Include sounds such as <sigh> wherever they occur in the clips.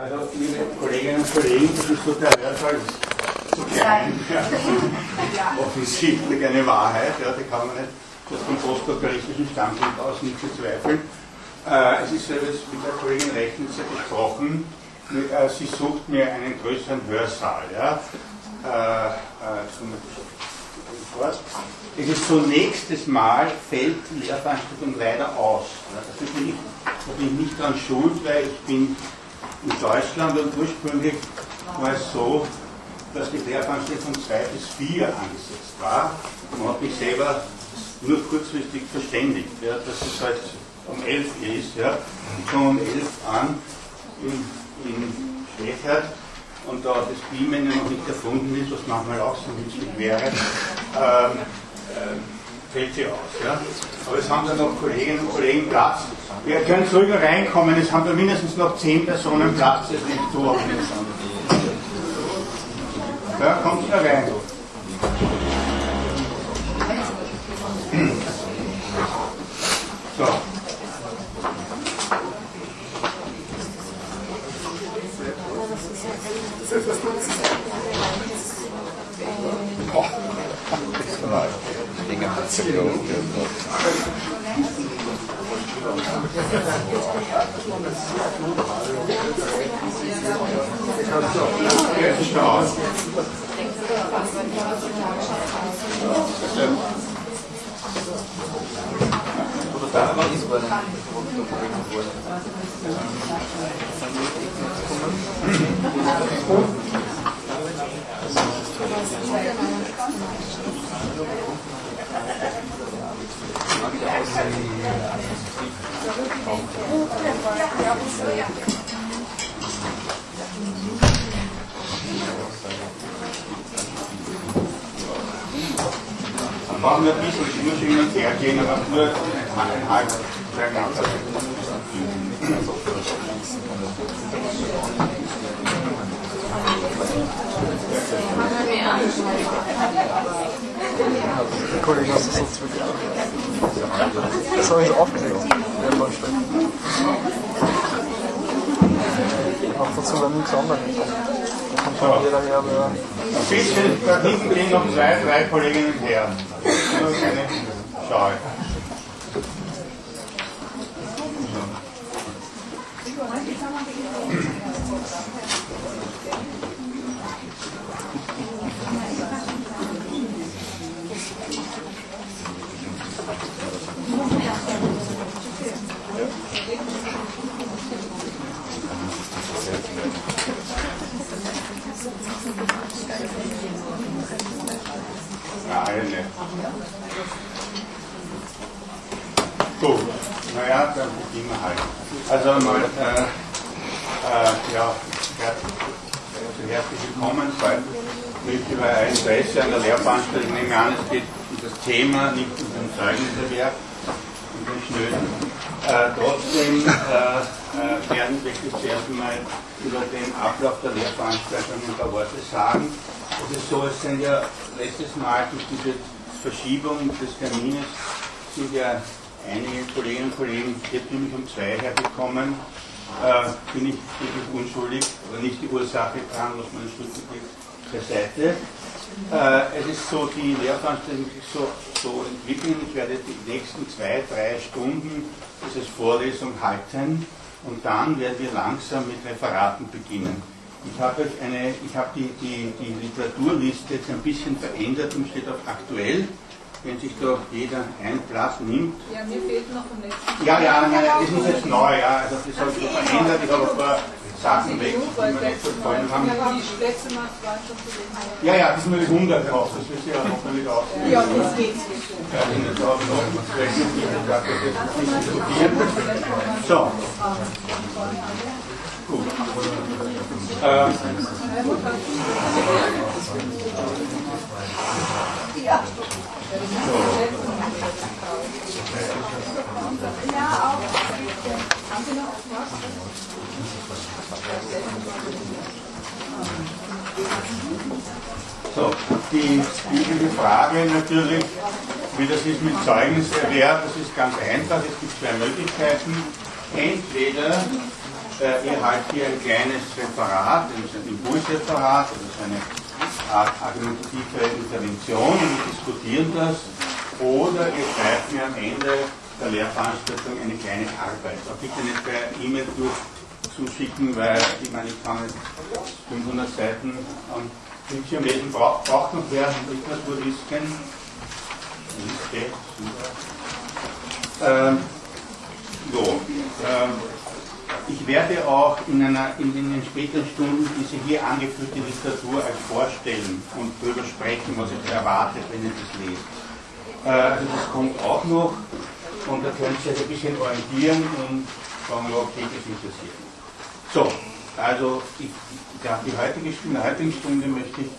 Also, liebe Kolleginnen und Kollegen, das ist so der Hörsaal zu klein. Ja. Offensichtlich eine Wahrheit, ja, die kann man nicht das vom postdoktoristischen Standpunkt aus nicht bezweifeln. Äh, es ist so, wie mit der Kollegin Rechnitzer gesprochen, äh, sie sucht mir einen größeren Hörsaal. Ja. Äh, äh, es ist so nächstes Mal fällt die Lehrveranstaltung leider aus. Ja, das ist nicht, da bin ich nicht dran schuld, weil ich bin in Deutschland und ursprünglich war es so, dass die Lehrveranstaltung von 2 bis 4 angesetzt war. Man hat mich selber nur kurzfristig verständigt, ja, dass es halt um 11 ist. Ja. Ich komme um 11 an in, in Schwächert und da das Beamen noch nicht erfunden ist, was manchmal auch so nützlich wäre, ähm, äh, fällt sie aus. Ja. Aber es haben dann noch Kolleginnen und Kollegen Platz. Wir können ruhiger reinkommen, es haben da mindestens noch 10 Personen Platz, das nicht so. Ja, kommt da rein. So. Boah, Dinge hat sie Dann brauchen wir bisschen, ich muss und her gehen, aber nur ein halb, sehr Die Kollegen hast du sonst wirklich Das habe ich so aufgelegt. Der Baustelle. Auch dazu wenn nichts anderes. Da kommt schon jeder her, bisschen, da hinten gehen noch zwei, drei Kolleginnen her. Nur keine Scheu. Eine. Gut, naja, dann beginnen wir halt. Also mal, äh, äh, ja, herzlich, willkommen, mich über Ihr Interesse an der Lehrveranstaltung. Ich nehme an, es geht um das Thema, nicht um den Zeugniserwerb und den Schnöden. Äh, trotzdem äh, äh, werden wir zuerst einmal über den Ablauf der Lehrveranstaltung ein paar Worte sagen. Es ist so, es sind ja letztes Mal durch diese Verschiebung des Termines sind ja einige Kolleginnen und Kollegen irrtümlich um zwei hergekommen. Äh, bin ich wirklich unschuldig, aber nicht die Ursache dran, was man Stück beiseite. Äh, es ist so, die Lehrveranstaltung sich so, so entwickeln. Ich werde die nächsten zwei, drei Stunden dieses Vorlesung halten und dann werden wir langsam mit Referaten beginnen. Ich habe eine, ich habe die, die, die Literaturliste jetzt ein bisschen verändert und steht auf aktuell. Wenn sich da jeder ein Blatt nimmt. Ja, mir fehlt noch vom letzten. Ja, ja, nein, das ist jetzt neu, ja. Also das habe ich so verändert. Ich habe ein paar Sachen weg, die mir nicht so gefallen haben. Mal. Ja, ja, das ist nur die 100 drauf, das ja hoffentlich auch. Ja, geht. Ja, noch vielleicht nicht gesagt, das jetzt nicht. So. Gut. Ähm, So, die übliche Frage natürlich, wie das ist mit Zeugniserwerb, das ist ganz einfach. Es gibt zwei Möglichkeiten. Entweder äh, ihr halt hier ein kleines Referat, ein Impulsreferat, also so eine Art argumentative Intervention und wir diskutieren das. Oder ihr schreibt mir am Ende der Lehrveranstaltung eine kleine Arbeit. Aber bitte nicht per E-Mail zuschicken, weil ich meine, ich kann nicht 500 Seiten am Bildschirm lesen. Braucht, braucht noch wer Literaturisken? Liste, super. Ähm, so, ähm, ich werde auch in, einer, in, den späteren Stunden diese hier angeführte Literatur euch vorstellen und darüber sprechen, was ihr erwartet, wenn ihr das lest. Äh, also das kommt auch noch und da könnt ihr euch ein bisschen orientieren und sagen, okay, das interessiert mich. So, also ich, ja, die heutige Stunde, in der heutigen Stunde möchte ich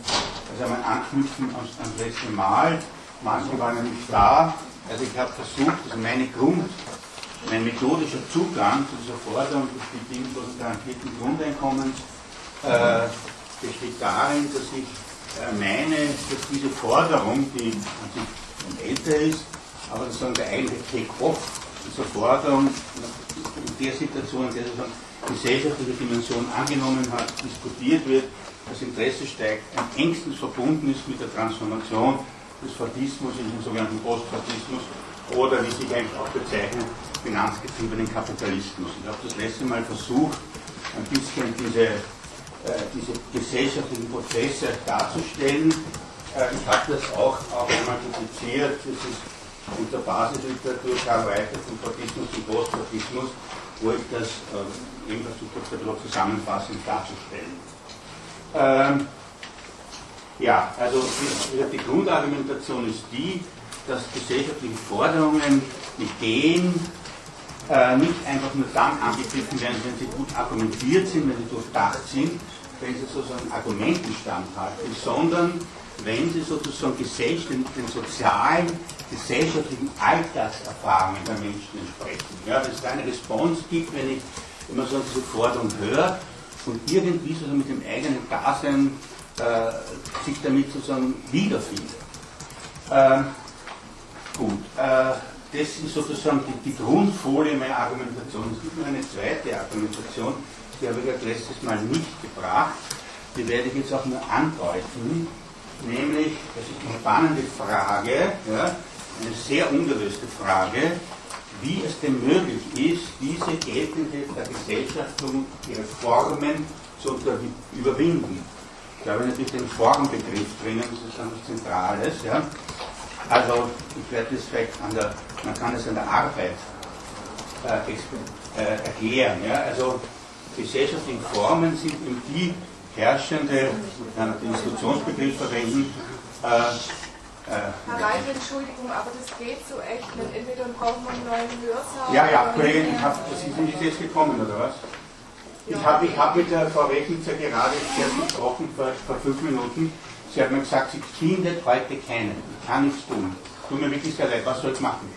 also einmal anknüpfen ans, ans letzte Mal. Manche waren ja nicht da. Also ich habe versucht, also meine Grund, mein methodischer Zugang zu dieser Forderung des bedingungslosen garantierten Grundeinkommens äh, besteht darin, dass ich äh, meine, dass diese Forderung, die an sich älter ist, aber sozusagen der eigentliche Take-off dieser Forderung in der Situation, in der sozusagen gesellschaftliche Dimension angenommen hat, diskutiert wird, das Interesse steigt, am engstens verbunden ist mit der Transformation des Fadismus in den sogenannten Postfadismus oder wie sich eigentlich auch bezeichnet, finanzgetriebenen Kapitalismus. Ich habe das letzte Mal versucht, ein bisschen diese, äh, diese gesellschaftlichen Prozesse darzustellen. Äh, ich habe das auch, auch einmal publiziert, das ist unter Basisliteratur Karl Weicher vom Fadismus zum Postfadismus, wo ich das äh, eben versucht habe, zusammenfassend darzustellen. Ähm, ja, also die Grundargumentation ist die, dass gesellschaftliche Forderungen, Ideen äh, nicht einfach nur dann angegriffen werden, wenn sie gut argumentiert sind, wenn sie durchdacht sind, wenn sie sozusagen Argumenten standhalten, sondern wenn sie sozusagen den, den sozialen, gesellschaftlichen Alltagserfahrungen der Menschen entsprechen. Ja, wenn es eine Response gibt, wenn ich immer so diese Forderung höre und irgendwie sozusagen mit dem eigenen Dasein äh, sich damit sozusagen wiederfindet. Ähm, gut, äh, das ist sozusagen die, die, Grundfolie meiner Argumentation. Es gibt noch eine zweite Argumentation, die habe ich ja letztes Mal nicht gebracht. Die werde ich jetzt auch nur andeuten, nämlich, das ist eine spannende Frage, ja, eine sehr ungelöste Frage, wie es denn möglich ist, diese geltende der Gesellschaftung, ihre Formen zu überwinden. Ich habe natürlich den Formbegriff drinnen, das ist etwas Zentrales. Ja. Also ich werde das vielleicht an der, man kann es an der Arbeit äh, äh, erklären. Ja. Also gesellschaftliche Formen sind eben die herrschende, kann den Institutionsbegriff verwenden, äh, Herr Reif, Entschuldigung, aber das geht so echt nicht. Entweder brauchen wir einen neuen Hörsaal. Ja, ja, Kollegin, ich hab, Sie sind jetzt gekommen, oder was? Ich habe ich hab mit der Frau Rechnitzer gerade erst gesprochen, vor, vor fünf Minuten. Sie hat mir gesagt, sie findet heute keinen. Ich kann nichts tun. Tut mir wirklich sehr leid, was soll ich machen?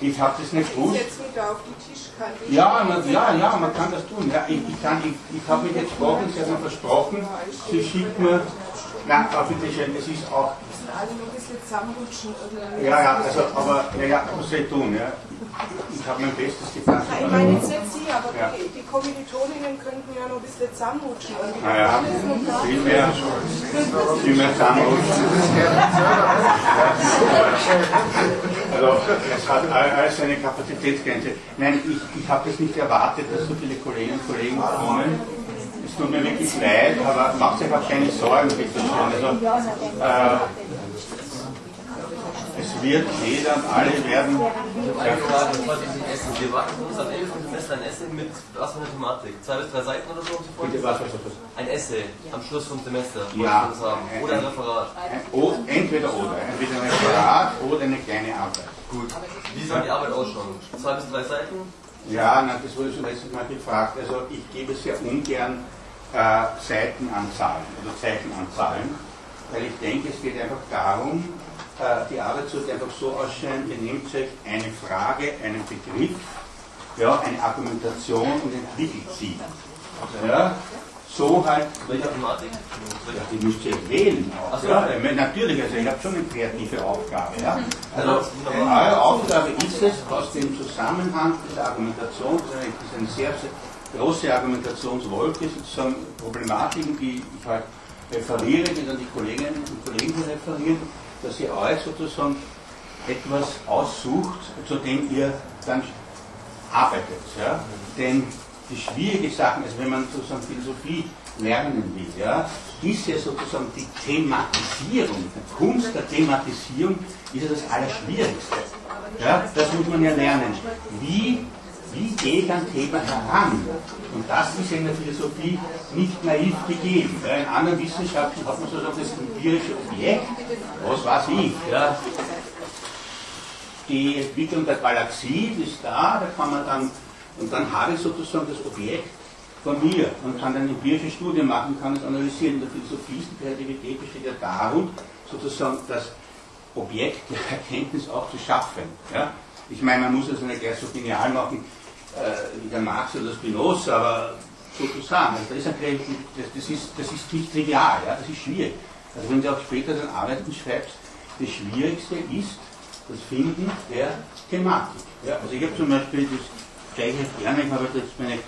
Ich habe das nicht gewusst. Ja, man, ja, ja, man kann das tun. Ja, ich, ich, ich, ich habe mich jetzt gesprochen, sie hat mir versprochen, sie schickt mir, nein, bitte schön, es ist auch alle nur ein bisschen zusammenrutschen. Ja, ja, also, aber ja, ja, was soll ich tun? Ja? Ich habe mein Bestes getan. Ich meine jetzt nicht Sie, aber ja. die, die Kommilitoninnen könnten ja noch ein bisschen zusammenrutschen. Naja, viel mehr, viel mehr zusammenrutschen. Also, es hat alles eine Kapazitätsgrenze. Nein, ich, ich habe das nicht erwartet, dass so viele Kolleginnen und Kollegen kommen. Es tut mir wirklich leid, aber macht euch auch keine Sorgen, bitte schön. Also, äh, es wird jeder und alle werden. Eine Frage, was ist ein Essen? Wir warten uns am Ende vom Semester ein Essay mit was für eine Thematik? Zwei bis drei Seiten oder so? Bitte, was, was, was? Ein Essay am Schluss vom Semester. Ja. Oder ein Referat. Ein, entweder oder. Entweder ein Referat oder eine kleine Arbeit. Gut. Wie soll die Arbeit ausschauen? Zwei bis drei Seiten? Ja, na, das wurde schon letztes Mal gefragt. Also ich gebe sehr ungern äh, Seitenanzahlen oder Zeichenanzahlen, weil ich denke, es geht einfach darum, äh, die Arbeit sollte einfach so ausschauen, ihr nehmt euch eine Frage, einen Begriff, ja, eine Argumentation und entwickelt sie. Ja, so halt. Welche Thematik? Ja, die müsst ihr wählen auch. So. Ja, natürlich, also ich habe schon eine kreative Aufgabe. Ja. Also eure Aufgabe ist es, aus dem Zusammenhang dieser Argumentation, das ist ein sehr, sehr große Argumentationswolke, sozusagen Problematiken, die ich halt referiere, die dann die Kolleginnen und Kollegen hier referieren, dass ihr euch sozusagen etwas aussucht, zu dem ihr dann arbeitet. Ja? Denn die schwierige Sachen, also wenn man sozusagen Philosophie lernen will, ja, ist ja sozusagen die Thematisierung, die Kunst der Thematisierung ist ja das Allerschwierigste. Ja, das muss man ja lernen. Wie, wie gehe ich an Thema heran? Und das ist in der Philosophie nicht naiv gegeben. Ja, in anderen Wissenschaften hat man sozusagen das empirische Objekt, was weiß ich. Ja. Die Entwicklung der Galaxie ist da, da kann man dann, und dann habe ich sozusagen das Objekt von mir und kann dann empirische Studien machen, kann es analysieren. In der Philosophie ist die Kreativität besteht ja darum, sozusagen das Objekt der Erkenntnis auch zu schaffen. Ja? Ich meine, man muss das nicht gleich so genial machen äh, der Marx oder Spinoza, aber sozusagen, also das, ist ein, das, das, ist, das ist nicht trivial, ja? das ist schwierig. Also wenn du auch später dann Arbeiten schreibst, das Schwierigste ist das Finden der Thematik. Ja? Also ich habe zum Beispiel das gleiche gerne, ich habe jetzt meine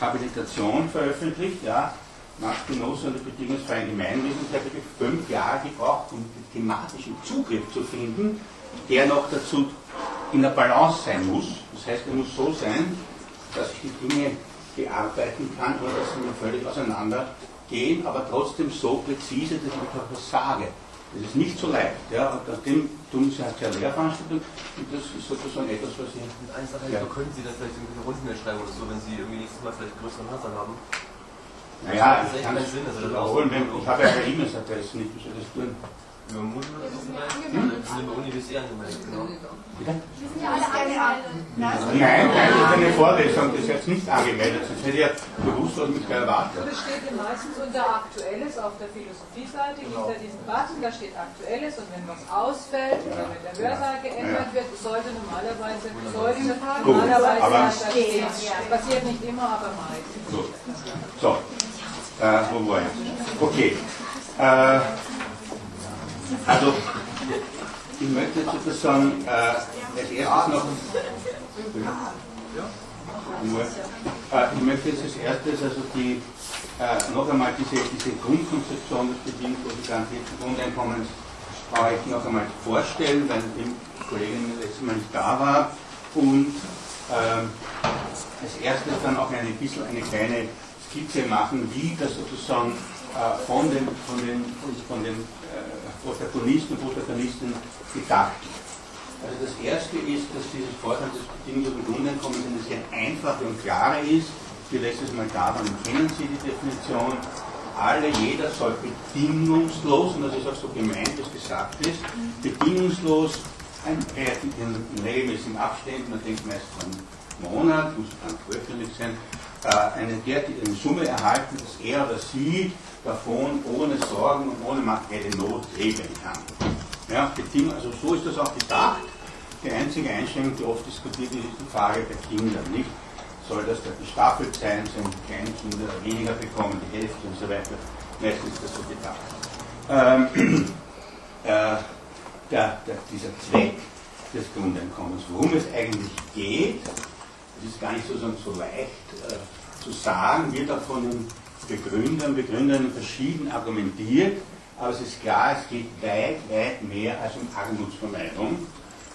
Habilitation veröffentlicht, ja, nach Spinoza und der bedingungsfreien Gemeinwesen, ich habe fünf Jahre gebraucht, um den thematischen Zugriff zu finden, der noch dazu in der Balance sein muss. Das heißt, er muss so sein, dass ich die Dinge bearbeiten kann, ohne dass sie mir völlig auseinandergehen, aber trotzdem so präzise, dass ich einfach was sage. Das ist nicht so leicht. Ja? Und aus dem tun sie halt sehr Lehrveranstaltungen und das ist sozusagen etwas, was sie. Mit einer Sache, Ja. ja. können Sie dann vielleicht irgendwie eine Rundmail schreiben oder so, wenn Sie irgendwie nächstes Mal vielleicht größeren Hasser haben? Naja, Das ich kann es Sinn, also das wiederholen, auch- ich habe ja keine E-Mail-Adresse nicht, ich das tun? Über Moodle oder so vielleicht? Wir sind über Uni bis eh angemeldet, genau. Bitte? Wir sind ja alle angemeldet. Nein, nein, das ist eine Vorlesung, das ist jetzt nicht angemeldet, sonst hätte ich ja gewusst, was da erwartet. Das steht ja meistens unter Aktuelles auf der Philosophie-Seite, hinter diesem Button, da steht Aktuelles und wenn was ausfällt oder wenn der Hörsaal geändert wird, sollte normalerweise, sollte normalerweise stehen. Passiert nicht immer, aber meistens. Gut. So, äh, wo war ich? Okay. Äh, also, ich möchte sozusagen äh, als erstes noch. Äh, ich möchte jetzt als erstes also die, äh, noch einmal diese, diese Grundkonzeption des bedingungslosen Grundeinkommens euch noch einmal vorstellen, weil die Kollegin letztes Mal nicht da war. Und ähm, als erstes dann auch ein bisschen eine kleine Skizze machen, wie das sozusagen äh, von den, von den, von den Protagonisten und Protagonistinnen gedacht. Also das erste ist, dass dieses Vorteil des bedingungslosen Grundeinkommens eine sehr einfache und klare ist. Wie letztes Mal da waren, kennen Sie die Definition. Alle, jeder soll bedingungslos, und das ist auch so gemeint, was gesagt ist, bedingungslos ein relativ in regelmäßigen Abständen, man denkt meist an einen Monat, muss dann zwölfjährig sein, eine derartige Summe erhalten, dass er oder sie davon ohne Sorgen und ohne materielle Not leben kann. Ja, also so ist das auch gedacht. Die einzige Einschränkung, die oft diskutiert wird, ist die Frage der Kinder, nicht? Soll das da gestaffelt sein, sollen die kleinen Kinder weniger bekommen, die Hälfte und so weiter? Meistens ist das so gedacht. Ähm, <clears throat> äh, der, der, dieser Zweck des Grundeinkommens, worum es eigentlich geht, das ist gar nicht so, so, so leicht äh, zu sagen, wird auch von den Begründern, Begründern verschieden argumentiert, aber es ist klar, es geht weit, weit mehr als um Armutsvermeidung.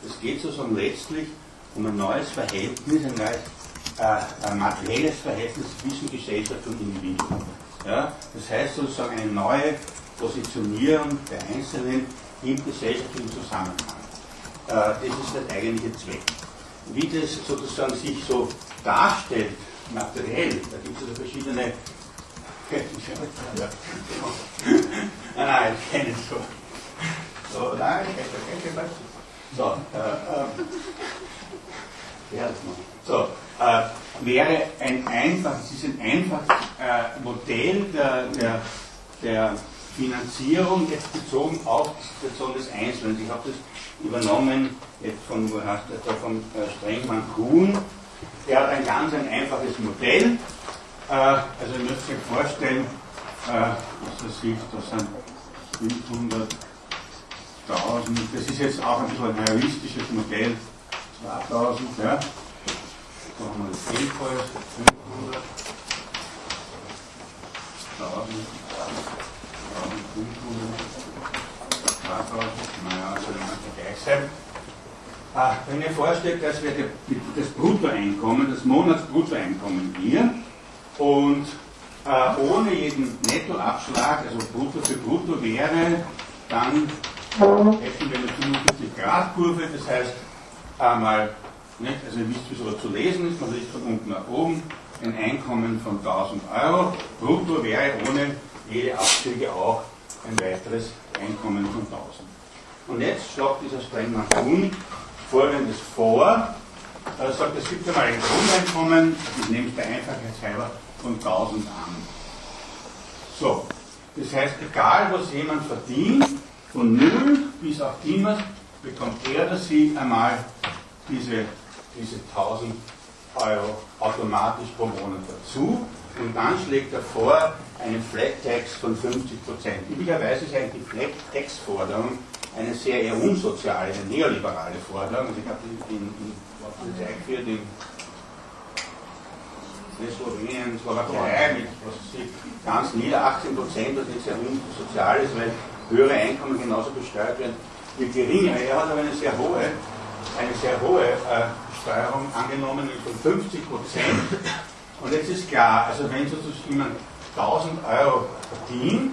Es geht sozusagen letztlich um ein neues Verhältnis, ein neues äh, ein materielles Verhältnis zwischen Gesellschaft und Individuum. Ja? Das heißt sozusagen eine neue Positionierung der Einzelnen im gesellschaftlichen Zusammenhang. Äh, das ist der eigentliche Zweck. Wie das sozusagen sich so darstellt, materiell, da gibt es also verschiedene. <laughs> ah, ich kenne es so. So, nein, ich kenne es So, äh, äh. So, äh, wäre ein einfach, es ist ein einfaches äh, Modell der, der, der Finanzierung jetzt bezogen auf die Situation des Einzelnen. Ich habe das übernommen jetzt von, wo heißt das da, von äh, Strengmann Kuhn. Der hat ein ganz ein einfaches Modell. Äh, also ihr müsst euch vorstellen, äh, was das ist, das sind 500.000, das ist jetzt auch ein bisschen ein realistisches Modell, 2000, ja. So haben wir das Gegenfall, 500. naja, soll immer gleich sein. Ah, wenn ihr vorstellt, das wäre das Bruttoeinkommen, das Monatsbruttoeinkommen hier und äh, ohne jeden Nettoabschlag, also Brutto für Brutto wäre, dann hätten wir eine 45-Grad-Kurve, das heißt einmal, nicht, also ihr wisst, wie sowas zu lesen ist, man liest von unten nach oben, ein Einkommen von 1000 Euro, brutto wäre ohne jede Abzüge auch ein weiteres Einkommen von 1000. Und jetzt schlagt dieser Sprengmann Kuhn folgendes vor. Er sagt, es gibt einmal ein Grundeinkommen, ich nehme es der Einfachheit halber, von 1000 an. So, das heißt, egal was jemand verdient, von 0 bis auf immer, bekommt er oder sie einmal diese, diese 1000 Euro automatisch pro Monat dazu und dann schlägt er vor einen Flat Tax von 50%. Üblicherweise ist eigentlich die Flat Tax Forderung eine sehr eher unsoziale, eine neoliberale Forderung. Also ich habe in, in, in eingeführt in Slowenien, Slowakei mit was sie ganz nieder 18 Prozent, das ist sehr unsozial ist, weil höhere Einkommen genauso besteuert werden wie geringe. Er hat aber eine sehr hohe, eine sehr hohe äh, Besteuerung angenommen von 50 Prozent. Und jetzt ist klar, also wenn sozusagen jemand 1000 Euro verdient,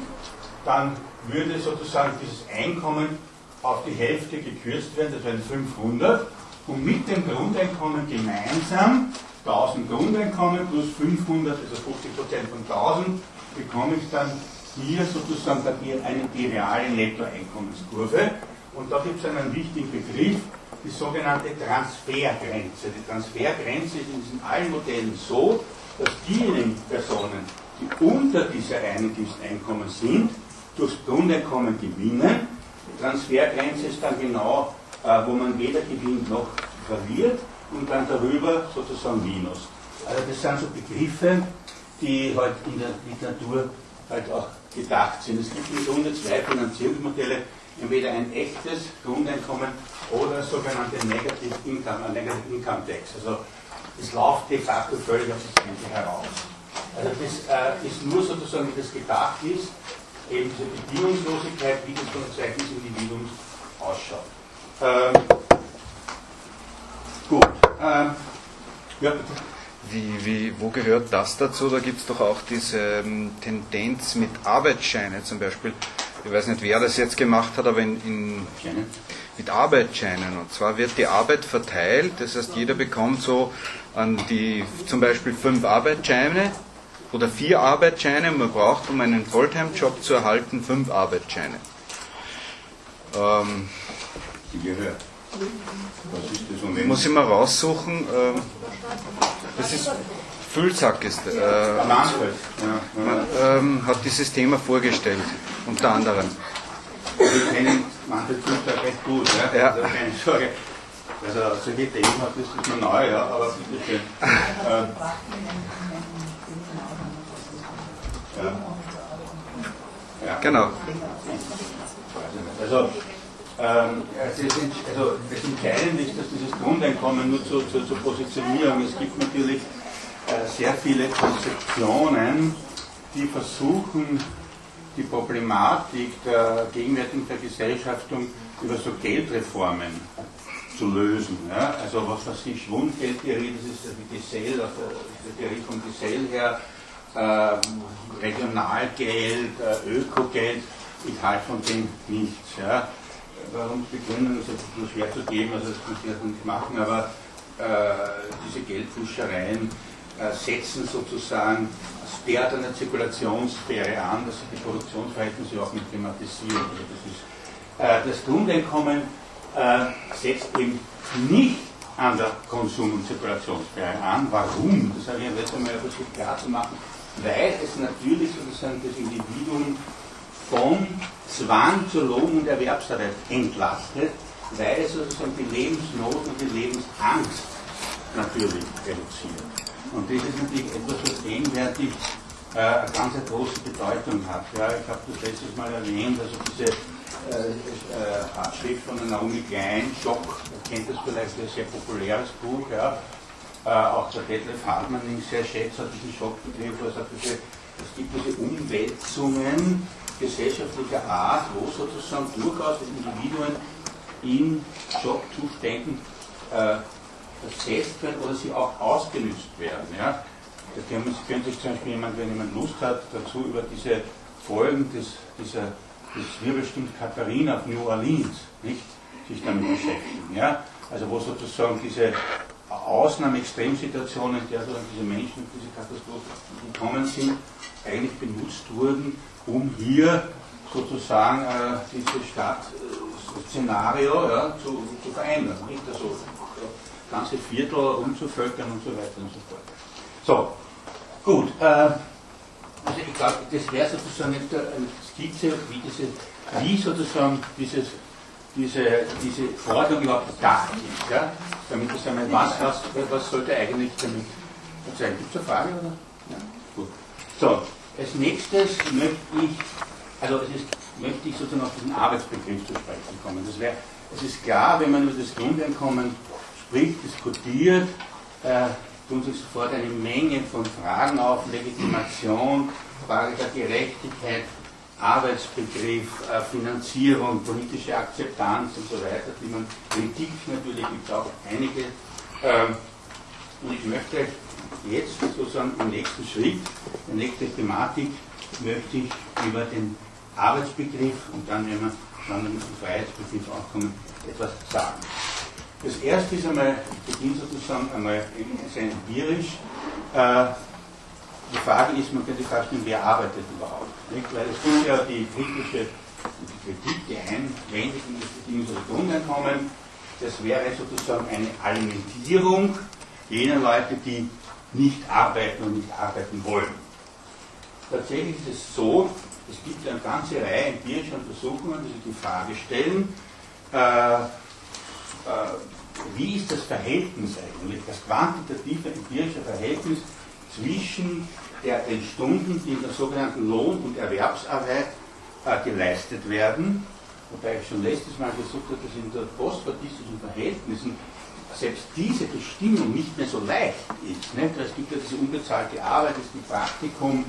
dann würde sozusagen dieses Einkommen auf die Hälfte gekürzt werden, das wären 500, und mit dem Grundeinkommen gemeinsam 1000 Grundeinkommen plus 500, also 50% von 1000, bekomme ich dann hier sozusagen dann eine, die reale Nettoeinkommenskurve. Und da gibt es einen wichtigen Begriff, die sogenannte Transfergrenze. Die Transfergrenze ist in allen Modellen so, dass diejenigen Personen, die unter dieser Einkommen sind, durchs Grundeinkommen gewinnen. Die Transfergrenze ist dann genau, äh, wo man weder gewinnt noch verliert und dann darüber sozusagen Minus. Also das sind so Begriffe, die halt in der Literatur halt auch gedacht sind. Es gibt im Grunde zwei Finanzierungsmodelle, entweder ein echtes Grundeinkommen oder sogenannte Negative Income, ein Negative Income Tax. Also es läuft de facto völlig auf das Ende heraus. Also das äh, ist nur sozusagen, wie das gedacht ist, eben diese Bedingungslosigkeit, wie das von der Seite des Individuums ausschaut. Ähm, gut. Ähm, ja, Wie, wie, wo gehört das dazu? Da gibt es doch auch diese ähm, Tendenz mit Arbeitsscheinen zum Beispiel. Ich weiß nicht, wer das jetzt gemacht hat, aber in, in, mit Arbeitsscheinen. Und zwar wird die Arbeit verteilt, das heißt, jeder bekommt so an die zum Beispiel fünf Arbeitsscheine oder vier Arbeitsscheine und man braucht, um einen Fulltime-Job zu erhalten, fünf Arbeitsscheine. Ähm, muss ich mal raussuchen. Ähm, das ist Füllsack ist. Äh, man, ähm, hat dieses Thema vorgestellt, unter anderem. Wir kennen Manfred Zultag recht gut, ja? Ja. Also keine Sorge. Also solche Themen hat das ist mir neu, ja, aber bitteschön. Ähm, ja. Ja. Genau. Also, ähm, es ist, also das Entscheidende ist, dass dieses Grundeinkommen nur zur, zur, zur Positionierung, es gibt natürlich äh, sehr viele Konzeptionen, die versuchen, die Problematik der gegenwärtigen Vergesellschaftung über so Geldreformen zu lösen. Ja? Also was weiß ich, Schwundgeldtheorie, das ist die Gesell, der, die Theorie von Gesell her, äh, Regionalgeld, äh, Ökogeld, ich halte von dem nichts. Ja? Warum begründen, ist ein bisschen schwer zu geben, also das kann ich jetzt nicht machen, aber äh, diese Geldfuschereien setzen sozusagen das Wert einer Zirkulationssphäre an, dass sich die Produktionsverhältnisse auch mit thematisieren. Also das, ist, äh, das Grundeinkommen äh, setzt eben nicht an der Konsum- und Zirkulationssphäre an. Warum? Das habe ich ja letztes Mal versucht klar zu machen. Weil es natürlich sozusagen das Individuum von Zwang zur Lohn- und Erwerbsarbeit entlastet, weil es sozusagen die Lebensnot und die Lebensangst natürlich reduziert. Und das ist natürlich etwas, was gegenwärtig äh, eine ganz große Bedeutung hat. Ja, ich habe das letztes Mal erwähnt, also diese äh, äh, Schrift von Naomi Klein, Schock, kennt das vielleicht, ein sehr populäres Buch, ja. Äh, auch der Detlef Hartmann, den ich sehr schätze, hat diesen Schockbegriff, wo er sagt, diese es gibt diese Umwälzungen gesellschaftlicher Art, wo sozusagen durchaus Individuen in Jobzuständen äh, versetzt werden oder sie auch ausgenützt werden. Ja? Sie können sich zum Beispiel jemand, wenn jemand Lust hat, dazu über diese Folgen des, dieser, des Wirbelsturms Katharina auf New Orleans nicht, sich damit beschäftigen. Ja? Also wo sozusagen diese Ausnahme-Extremsituationen, in der so diese Menschen, diese Katastrophe gekommen sind, eigentlich benutzt wurden, um hier sozusagen äh, dieses Stadtszenario ja, zu, zu verändern. Nicht? Also, ganze Viertel umzuvölkern und so weiter und so fort. So, gut. Äh, also ich glaube, das wäre sozusagen jetzt eine Skizze, wie, diese, wie sozusagen dieses, diese, diese Forderung überhaupt gedacht ist. Ja? Damit das einmal, was, was, was sollte eigentlich damit sein? Gibt es eine Frage? Oder? Ja, gut. So, als nächstes möchte ich, also es ist, möchte ich sozusagen auf diesen Arbeitsbegriff zu sprechen kommen. Das wär, es ist klar, wenn man über das Grundeinkommen spricht, diskutiert, äh, tun sich sofort eine Menge von Fragen auf, Legitimation, Frage der Gerechtigkeit, Arbeitsbegriff, äh, Finanzierung, politische Akzeptanz und so weiter, die man Kritik natürlich gibt es auch einige. Ähm, und ich möchte jetzt sozusagen im nächsten Schritt, der nächste Thematik, möchte ich über den Arbeitsbegriff und dann, wenn wir dann mit dem Freiheitsbegriff auch etwas sagen. Das erste ist einmal, ich beginne sozusagen einmal sehr empirisch. Äh, die Frage ist, man könnte sich stellen, wer arbeitet überhaupt? Nicht? Weil es gibt ja die kritische die Kritik, die Einwände gegen das bedingungslose Grundeinkommen. Das wäre sozusagen eine Alimentierung jener Leute, die nicht arbeiten und nicht arbeiten wollen. Tatsächlich ist es so, es gibt eine ganze Reihe empirischer Untersuchungen, die sich die Frage stellen, äh, wie ist das Verhältnis eigentlich, das quantitative empirische Verhältnis zwischen der, den Stunden, die in der sogenannten Lohn- und Erwerbsarbeit äh, geleistet werden, wobei ich schon letztes Mal gesagt habe, dass in den poststatistischen Verhältnissen selbst diese Bestimmung nicht mehr so leicht ist. Nicht? Es gibt ja diese unbezahlte Arbeit, es gibt Praktikum,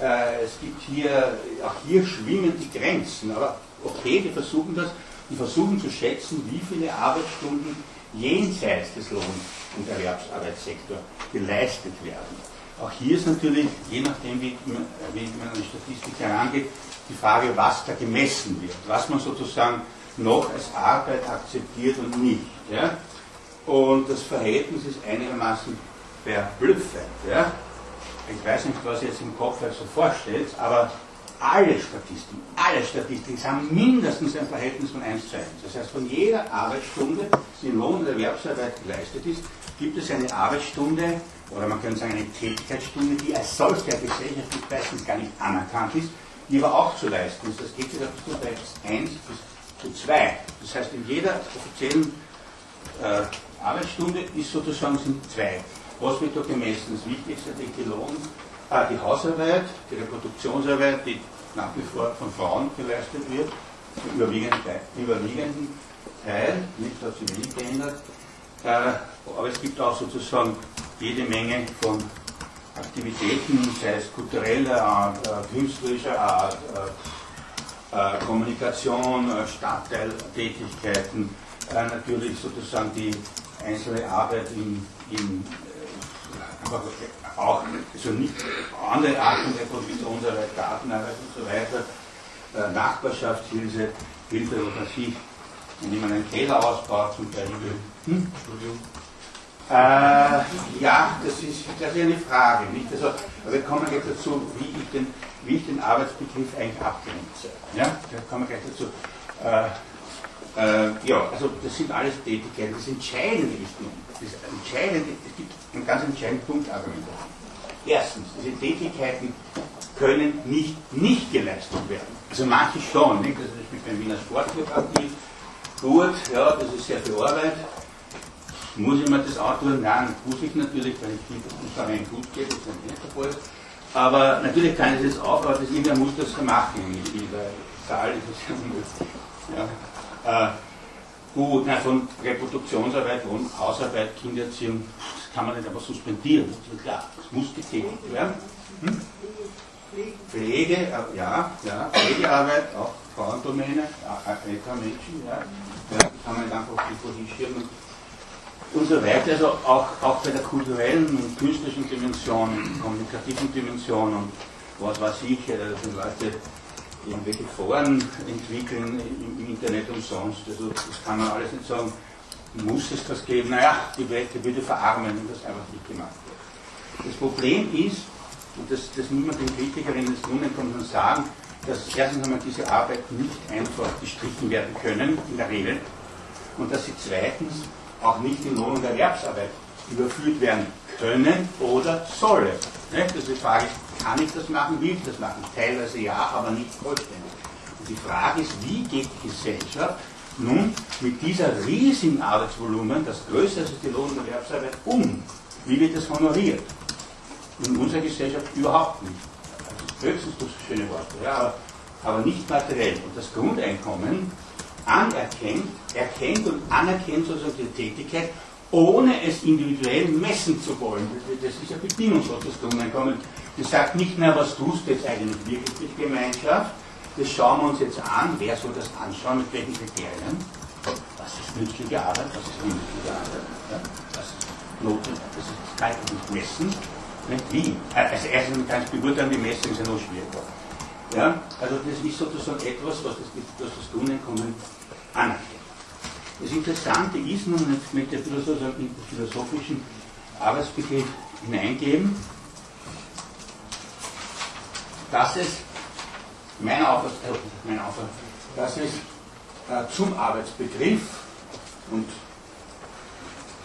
äh, es gibt hier, auch hier schwingen die Grenzen, aber okay, wir versuchen das, und versuchen zu schätzen, wie viele Arbeitsstunden jenseits des Lohn- und Erwerbsarbeitssektors geleistet werden. Auch hier ist natürlich, je nachdem, wie, wie man an die Statistik herangeht, die Frage, was da gemessen wird, was man sozusagen noch als Arbeit akzeptiert und nicht. Ja? Und das Verhältnis ist einigermaßen verblüffend. Ja? Ich weiß nicht, was ihr jetzt im Kopf so vorstellt, aber alle Statistiken, alle Statistiken haben mindestens ein Verhältnis von 1 zu 1. Das heißt, von jeder Arbeitsstunde, die in Lohn- oder Erwerbsarbeit geleistet ist, gibt es eine Arbeitsstunde oder man könnte sagen eine Tätigkeitsstunde, die als solche gesellschaftlich meistens gar nicht anerkannt ist, die aber auch zu leisten ist. Das geht sogar bis zu 1 bis zu 2. Das heißt, in jeder offiziellen äh, Arbeitsstunde ist sozusagen sind zwei. Was wird da gemessen? Das Wichtigste die Lohn, die Hausarbeit, die Reproduktionsarbeit, die nach wie vor von Frauen geleistet wird, zum überwiegenden Teil, überwiegenden Teil nicht hat sich wenig geändert. Äh, aber es gibt auch sozusagen jede Menge von Aktivitäten, sei es kultureller Art, äh, künstlerischer Art, äh, Kommunikation, Stadtteiltätigkeiten, natürlich sozusagen die einzelne Arbeit im, im auch also nicht andere Arten der Produktionsarbeit, Gartenarbeit und so weiter, äh, Nachbarschaftshilfe, Hilfe oder was wenn man einen Keller ausbaut zum Beispiel. Hm? Äh, ja, das ist, das ist eine Frage. Nicht? Also, wir kommen gleich dazu, wie ich den, wie ich den Arbeitsbegriff eigentlich abgrenze. Ja? Da kommen wir gleich dazu. Äh, äh, ja, also das sind alles Tätigkeiten. Das Entscheidende ist nun, das Entscheidende, es gibt einen ganz entscheidenden Punkt Argumentation. Erstens, diese Tätigkeiten können nicht nicht geleistet werden. Also manche schon, nicht? Also ich bin beim Wiener Sportclub aktiv, gut, ja, das ist sehr viel Arbeit. Muss ich mir das antun? Nein, muss ich natürlich, weil ich finde, dass es Verein gut geht, das ist der Fall. Aber natürlich kann ich das auch, aber das, irgendwer muss das machen. In der Saal ist es ja unmöglich. Ja. Äh, gut, na, von Reproduktionsarbeit, von Hausarbeit, Kindererziehung, das kann man nicht einfach suspendieren, das ist klar. Das muss getätigt werden. Hm? Pflege, äh, ja, ja, Pflegearbeit, auch Frauendomäne, äh, ältere Menschen, ja, ja, kann man einfach irgendwo hinschieben und so weiter. Also auch, auch bei der kulturellen und künstlerischen Dimension, kommunikativen Dimension und was weiß ich, äh, wenn Leute irgendwelche Foren entwickeln im, Internet umsonst. Also das kann man alles nicht sagen. Muss es das geben? Naja, die Welt würde verarmen, wenn das einfach nicht gemacht wird. Das Problem ist, und das, das muss man den Kritikerinnen des Grundeinkommens sagen, dass erstens einmal diese Arbeit nicht einfach gestrichen werden können, in der Regel, und dass sie zweitens auch nicht in Lohn- und Erwerbsarbeit überführt werden können oder solle. Also die Frage ist, kann ich das machen, will ich das machen? Teilweise ja, aber nicht vollständig. Und die Frage ist, wie geht die Gesellschaft nun mit dieser riesigen Arbeitsvolumen, das größer ist als die Lohn- und Erwerbsarbeit, um? Wie wird das honoriert? In unserer Gesellschaft überhaupt nicht. Also höchstens durch schöne Worte, ja, aber, aber nicht materiell. Und das Grundeinkommen anerkennt, erkennt und anerkennt sozusagen die Tätigkeit, ohne es individuell messen zu wollen. Das ist ja bedingungslos das Grundeinkommen. Das sagt nicht mehr, was tust du jetzt eigentlich wirklich mit Gemeinschaft. Das schauen wir uns jetzt an. Wer soll das anschauen? Mit welchen Kriterien? Was ist nützliche Arbeit? Was ist unnützliche Arbeit? Was ist notwendig? Das, ist, das kann ich nicht messen. Wie? Also erstens kann ich beurteilen, die Messung ist ja noch schwieriger. Ja? Also das ist sozusagen etwas, was das, was das Grundeinkommen anerkennt. Das Interessante ist nun, jetzt möchte ich sozusagen in den philosophischen Arbeitsbegriff hineingeben, dass es meiner Auffassung, äh, dass es äh, zum Arbeitsbegriff und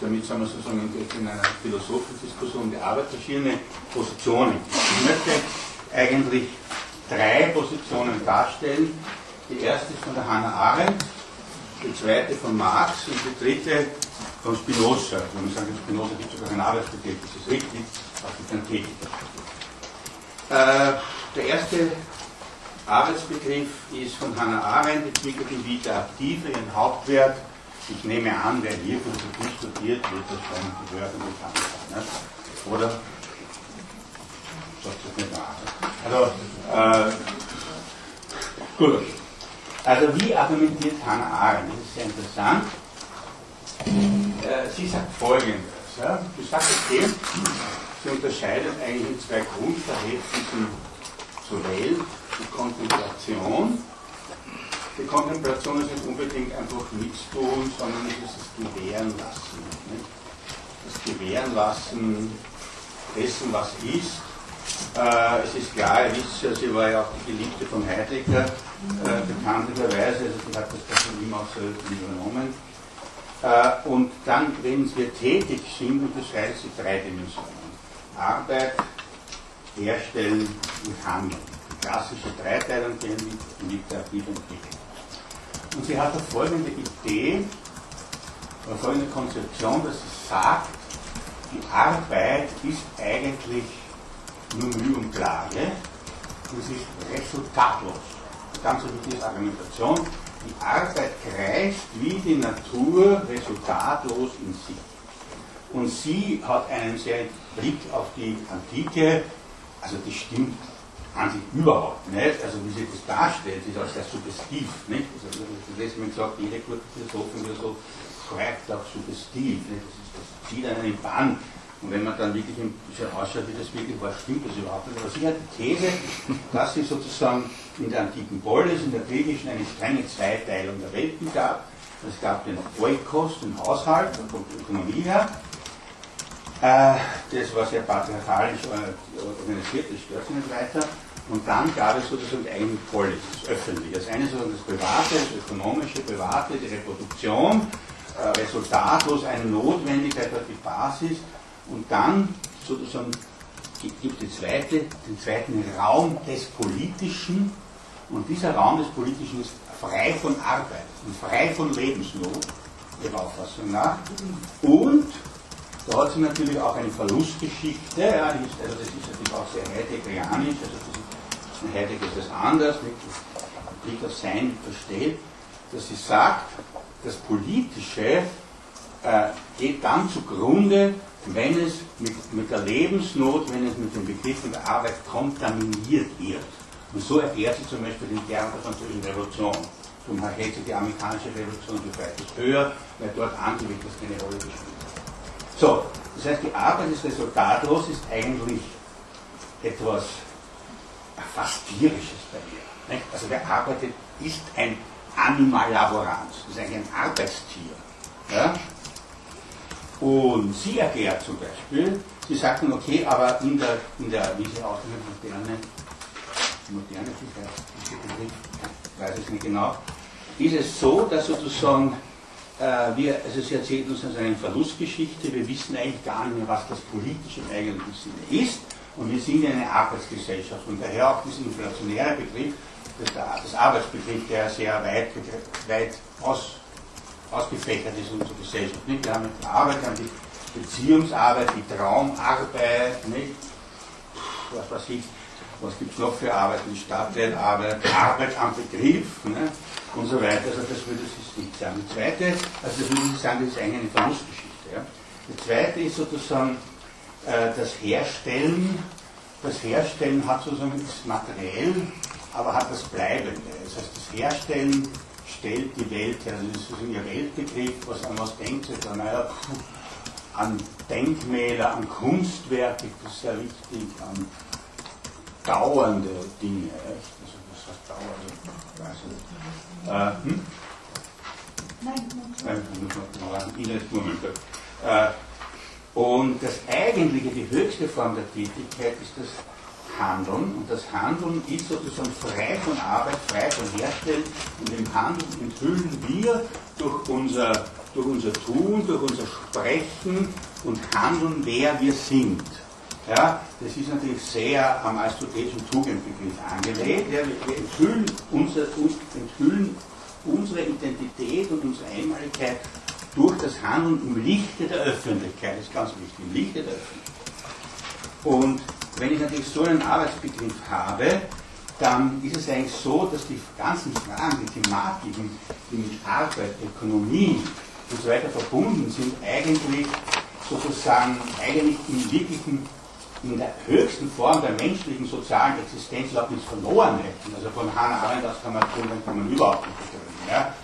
damit sind wir sozusagen in einer philosophischen Diskussion der Arbeit verschiedene Positionen. Ich möchte eigentlich drei Positionen darstellen. Die erste ist von der Hannah Arendt, die zweite von Marx und die dritte von Spinoza. Wenn man sagt, Spinoza gibt sogar einen Arbeitsbegriff, das ist richtig, auch die dann tätig. Äh, der erste Arbeitsbegriff ist von Hannah Arendt entwickelt in Vita Active, ihren Hauptwert. Ich nehme an, wer hier Philosophie studiert, wird das schon gehört und bekannt haben. Ne? Oder? Das nicht nach. Also, äh, gut. Also wie argumentiert Hannah Arendt? Das ist sehr interessant. Äh, sie sagt folgendes. Ja? Sie sagt, okay, sie unterscheidet eigentlich in zwei Grundverhältnissen zur Welt, die Kontemplation. Die Kontemplation ist nicht unbedingt einfach nichts tun, sondern es ist das Gewähren lassen. Nicht? Das Gewähren lassen dessen, was ist. Äh, es ist klar, ihr wisst ja, sie war ja auch die Geliebte von Heidegger, äh, bekanntlicherweise, also sie hat das von ihm auch so übernommen. Äh, und dann, wenn wir tätig sind, unterscheidet sie drei Dimensionen. Arbeit, Herstellen und Handeln. Die klassische Dreiteilung, die liegt aktiv entwickelt. Und sie hat eine folgende Idee, folgende Konzeption, dass sie sagt, die Arbeit ist eigentlich nur Mühe und Klage und es ist resultatlos. Ganz wichtige Argumentation. Die Arbeit kreist wie die Natur resultatlos in sich. Und sie hat einen sehr Blick auf die Antike, also das stimmt an sich überhaupt nicht, also wie sie das darstellt, ist auch sehr suggestiv. Nicht? Also, das ist mir gesagt, jede gute Philosophin oder so schreibt auch suggestiv. Nicht? Das, ist, das zieht einen in Bann. Und wenn man dann wirklich so ausschaut, wie das wirklich war, stimmt das überhaupt nicht. Aber sie hat die These, dass es sozusagen in der antiken Polis, in der griechischen, eine strenge Zweiteilung der Welten gab. Es gab den Oikos, den Haushalt, da kommt die Ökonomie her. Äh, das war sehr patriarchalisch äh, organisiert, das stört sich nicht weiter. Und dann gab es sozusagen einen Polis, das Öffentliche. Das eine sozusagen das Private, das Ökonomische, Private, die Reproduktion, äh, resultatlos eine Notwendigkeit die Basis und dann sozusagen gibt es zweite, den zweiten Raum des Politischen. Und dieser Raum des Politischen ist frei von Arbeit und frei von Lebensnot, ihrer Auffassung nach. Und da hat sie natürlich auch eine Verlustgeschichte, ja, also das ist natürlich auch sehr heideggerianisch, also das ist, Heidegger ist das anders, mit Blick auf Sein versteht, dass sie sagt, das Politische äh, geht dann zugrunde, wenn es mit, mit der Lebensnot, wenn es mit den Begriffen der Arbeit kontaminiert wird. Und so erklärt sie zum Beispiel den Kern der französischen Revolution. Darum hält sie die amerikanische Revolution für weitaus höher, weil dort Antiwittus keine Rolle gespielt hat. So, das heißt, die Arbeit ist resultatlos, ist eigentlich etwas fast tierisches bei mir. Nicht? Also wer arbeitet, ist ein Animal laborans, ist eigentlich ein Arbeitstier. Ja? Und sie erklärt zum Beispiel, sie sagt dann, okay, aber in der, in der wie sie ausdrücken, moderne, moderne ich weiß es nicht genau, ist es so, dass sozusagen äh, wir, also sie erzählt uns also eine Verlustgeschichte, wir wissen eigentlich gar nicht mehr, was das Politische im eigentlichen Sinne ist. Und wir sind in einer Arbeitsgesellschaft. Und daher auch dieser inflationäre Begriff, das, das Arbeitsbegriff, der sehr weit, weit aus, ausgefächert ist in unserer Gesellschaft. Nicht? Wir haben die Arbeit, wir haben die Beziehungsarbeit, die Traumarbeit, nicht? was weiß ich, was gibt es noch für Arbeit, die Stadtteilarbeit, Arbeit am Betrieb ne? und so weiter. Also das würde sie nicht sagen. Die zweite, also das würde ich sagen, das ist eigentlich eine Verlustgeschichte. Ja? Die zweite ist sozusagen äh, das Herstellen. Das Herstellen hat sozusagen das materiell, aber hat das Bleibende. Das heißt, das Herstellen stellt die Welt her. Also das ist ihr Weltbegriff, was an was denkt sie da? Naja, an Denkmäler, an Kunstwerke, das ist sehr wichtig, an dauernde Dinge. Echt? Also was heißt dauernde? Nicht. Äh, hm? Nein, äh, Und das eigentliche, die höchste Form der Tätigkeit ist das Handeln. Und das Handeln ist sozusagen frei von Arbeit, frei von Herstellen. Und im Handeln enthüllen wir durch unser, durch unser Tun, durch unser Sprechen und Handeln, wer wir sind. Ja, das ist natürlich sehr am aristotelischen Tugendbegriff angelegt. Ja, wir, enthüllen, unser, uns, enthüllen unsere Identität und unsere Einmaligkeit durch das Handeln im Lichte der Öffentlichkeit. Das ist ganz wichtig, im Lichte der Öffentlichkeit. Und wenn ich natürlich so einen Arbeitsbegriff habe, dann ist es eigentlich so, dass die ganzen Fragen, die Thematiken, die mit Arbeit, Ökonomie und so weiter verbunden sind, eigentlich sozusagen eigentlich im wirklichen in der höchsten Form der menschlichen sozialen Existenz überhaupt nichts verloren hätten. Also von Hannah Arendt aus kann man tun, dann kann man überhaupt nicht begründen. Ja?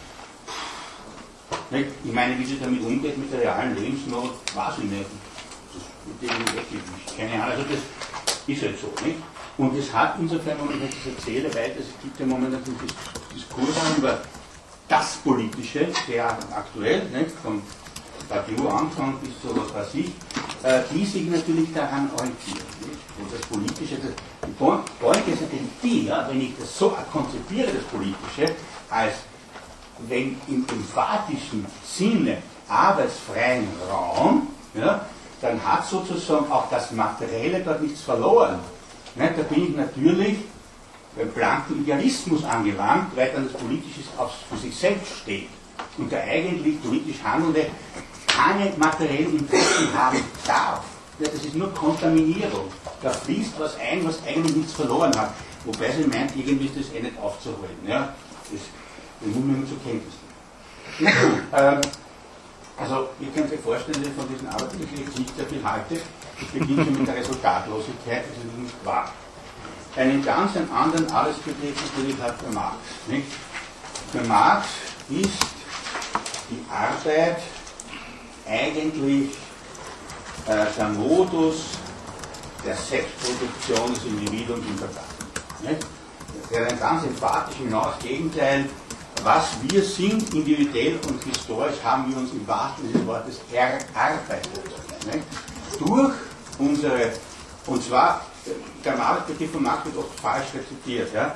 Ich meine, wie sie damit umgeht mit der realen Lebensnot, weiß ich nicht. Das mit dem wirklich nicht. Keine Ahnung. Also das ist halt so. Nicht? Und es hat insofern, wenn ich das erzähle, weil es gibt ja momentan Diskurse über das Politische, sehr aktuell, nicht? von Badiou anfangen bis zu was weiß ich, äh, die sich natürlich daran orientieren. Nicht? Und das Politische, das, die Point ist natürlich die, ja, wenn ich das so konzipiere, das Politische, als wenn im emphatischen Sinne arbeitsfreien Raum, ja, dann hat sozusagen auch das Materielle dort nichts verloren. Ne, da bin ich natürlich beim blanken Idealismus angelangt, weil dann das Politische für sich selbst steht. Und der eigentlich politisch Handelnde keine materiellen Interessen haben darf. Ja, das ist nur Kontaminierung. Da fließt was ein, was eigentlich nichts verloren hat. Wobei sie meint, irgendwie ist das eh nicht aufzuholen. Ja? Das, das muss man zur Kenntnis nehmen. ähm, also, ihr könnt euch vorstellen, dass ich von diesen Arbeitsbegriffen nicht sehr viel halte. Ich beginne mit der Resultatlosigkeit, das ist nicht wahr. Einen ganz anderen Arbeitsbegriff natürlich hat der Marx. Nicht? Für Marx ist die Arbeit eigentlich äh, der Modus der Selbstproduktion des Individuums in der Tat. Der ein ganz emphatisch hinaus Gegenteil, was wir sind, individuell und historisch, haben wir uns im wahrsten Sinne des Wortes erarbeitet. Nicht? Durch unsere, und zwar, der Marktbegriff von Marx wird oft falsch rezitiert, ja?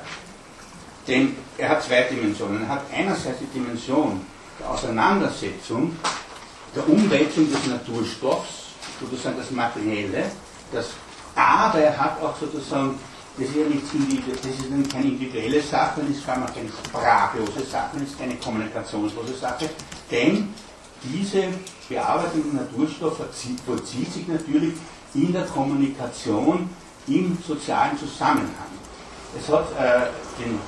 denn er hat zwei Dimensionen. Er hat einerseits die Dimension der Auseinandersetzung der Umwälzung des Naturstoffs, sozusagen das Materielle, das, aber er hat auch sozusagen, das ist ja nicht das ist keine individuelle Sache, das ist keine sprachlose Sache, das ist keine kommunikationslose Sache, denn diese Bearbeitung des Naturstoffs vollzieht sich natürlich in der Kommunikation im sozialen Zusammenhang. Es hat äh, den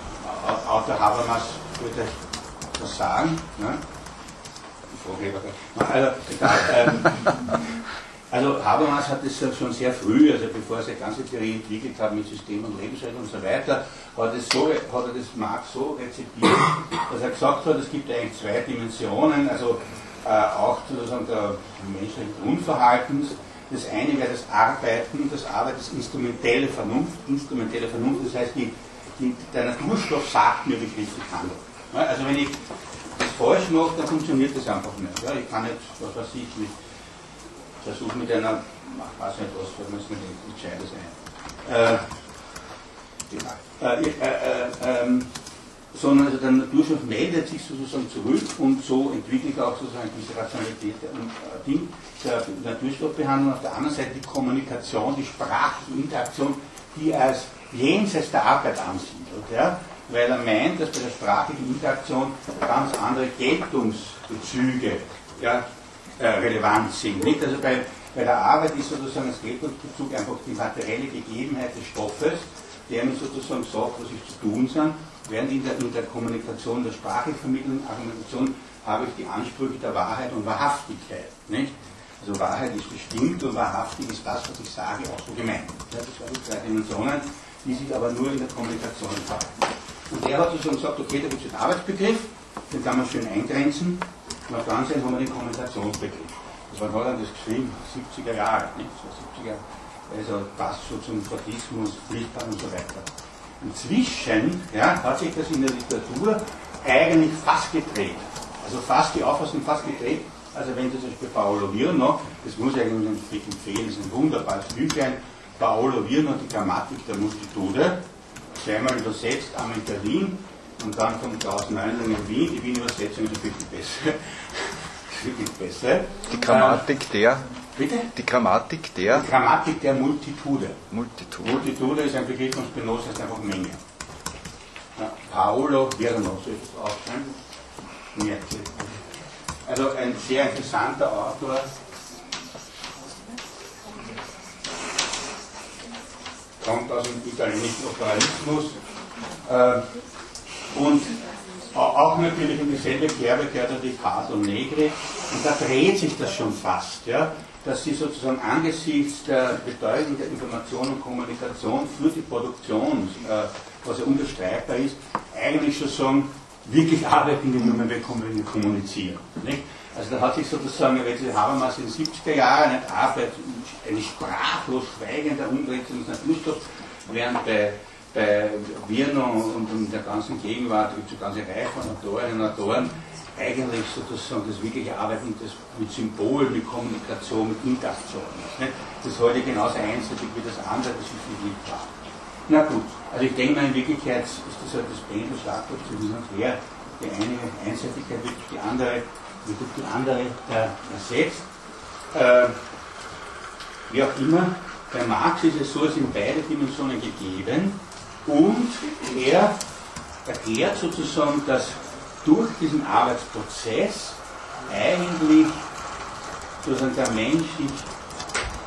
Autor Habermas, würde ich das sagen, ne? Also, egal, ähm, Also Habermas hat das schon sehr früh, also bevor er seine ganze Theorie entwickelt hat mit System und Lebensrecht und so weiter, hat, es so, hat er das Marx so rezipiert, dass er gesagt hat, es gibt eigentlich zwei Dimensionen, also äh, auch sozusagen der menschlichen Grundverhaltens. Das eine wäre das Arbeiten, das Arbeit ist instrumentelle Vernunft, instrumentelle Vernunft, das heißt, die, die, der Naturstoff sagt mir, wie ich richtig handle. Also wenn ich das falsch mache, dann funktioniert das einfach nicht. Ja, ich kann nicht, was weiß ich, mit versuche mit einer, ich weiß nicht was, was müssen wir nicht entscheiden sein. Äh, äh, äh, ähm, sondern also der Naturstoff meldet sich sozusagen zurück und so entwickelt auch sozusagen diese Rationalität und Ding der Naturstoffbehandlung. Auf der anderen Seite die Kommunikation, die sprachliche Interaktion, die als jenseits der Arbeit ansiedelt. Ja? Weil er meint, dass bei der sprachlichen Interaktion ganz andere Geltungsbezüge ja, äh, relevant sind. Nicht? Also bei, bei der Arbeit ist sozusagen das Geltungsbezug einfach die materielle Gegebenheit des Stoffes, der mir sozusagen sagt, was ich zu tun sind, während in der, in der Kommunikation, der sprachlichen Argumentation habe ich die Ansprüche der Wahrheit und Wahrhaftigkeit. Nicht? Also Wahrheit ist bestimmt und wahrhaftig ist das, was ich sage, auch so gemeint. Das sind die zwei Dimensionen, die sich aber nur in der Kommunikation entfalten. Und er hat sozusagen gesagt, okay, da gibt es den Arbeitsbegriff, den kann man schön eingrenzen, und auf der anderen Seite haben wir den Kommunikationsbegriff. Das war Holland das geschrieben, 70er Jahre, nicht? So 70er, also passt so zum Fordismus, Pflichtplan und so weiter. Inzwischen ja, hat sich das in der Literatur eigentlich fast gedreht. Also fast die Auffassung fast gedreht. Also wenn Sie zum Beispiel Paolo Virno, das muss ich eigentlich empfehlen, das ist ein wunderbares Büchlein, Paolo Virno, die Grammatik der Multitude, zweimal übersetzt, in Berlin und dann von Klaus Neunling in Wien. Die Wien-Übersetzung ist wirklich besser. <laughs> wirklich besser. Die Grammatik der? Bitte? Die Grammatik der? Die Grammatik der Multitude. Multitude. Multitude ist ein Begriff von Spinoza, ist einfach Menge. Ja, Paolo Virno, soll ich das aufschreiben? Merkel. Also ein sehr interessanter Autor. Kommt aus dem italienischen Operaismus. Äh, und auch natürlich in dieselbe Kerbe gehört natürlich Caso Negri. Und da dreht sich das schon fast. Ja? dass sie sozusagen angesichts der Bedeutung der Information und Kommunikation für die Produktion, äh, was ja unbestreitbar ist, eigentlich schon sagen, wirklich arbeiten nur, wenn wir kommunizieren. Nicht? Also da hat sich sozusagen, wenn Sie Habermas in den 70er Jahren nicht Arbeit, eine sprachlos schweigende Umwälzung des Naturstoffs, während bei, bei Virno und in der ganzen Gegenwart gibt es eine ganze Reihe von Autorinnen und Autoren, eigentlich sozusagen das wirkliche Arbeiten das mit Symbol, mit Kommunikation, mit Interaktion. Nicht? Das heute genauso einseitig wie das andere, das ist nicht klar. Na gut, also ich denke mal, in Wirklichkeit ist das halt das Pendel Schlagwort zu hin und her. Die eine Einseitigkeit wird die andere, wird die andere äh, ersetzt. Äh, wie auch immer, bei Marx ist es so, es sind beide Dimensionen gegeben und er erklärt sozusagen, dass durch diesen Arbeitsprozess eigentlich sozusagen der Mensch sich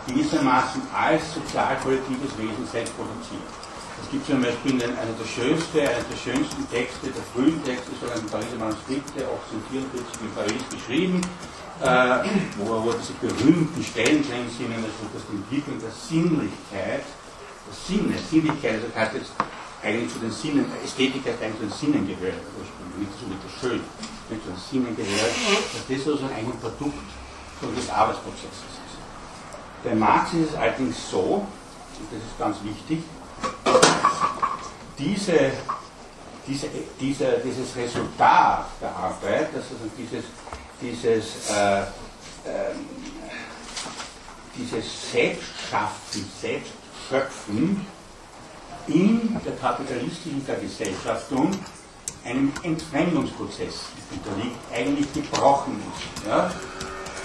gewissermaßen als sozial-kollektives Wesen selbst produziert. Es gibt zum Beispiel einen, der schönsten, einer der schönsten Texte, der frühen Texte, sogenannten Pariser Manuskripte, 1844 in Paris geschrieben, äh, wo, wo diese berühmten Stellen drin sind, also dass die Entwicklung der Sinnlichkeit, Sinne, Sinnlichkeit, also das heißt jetzt eigentlich zu den Sinnen, Ästhetik hat eigentlich zu den Sinnen gehört, nicht so nicht das Schön, nicht zu den Sinnen gehört, dass das sozusagen ein Produkt von des Arbeitsprozesses ist. Bei Marx ist es allerdings so, und das ist ganz wichtig, diese, diese, diese, dieses Resultat der Arbeit, also dieses, dieses, äh, äh, dieses Selbstschaffen, Selbstschöpfen, in der kapitalistischen Vergesellschaftung einem Entfremdungsprozess unterliegt, eigentlich gebrochen ist. Ja?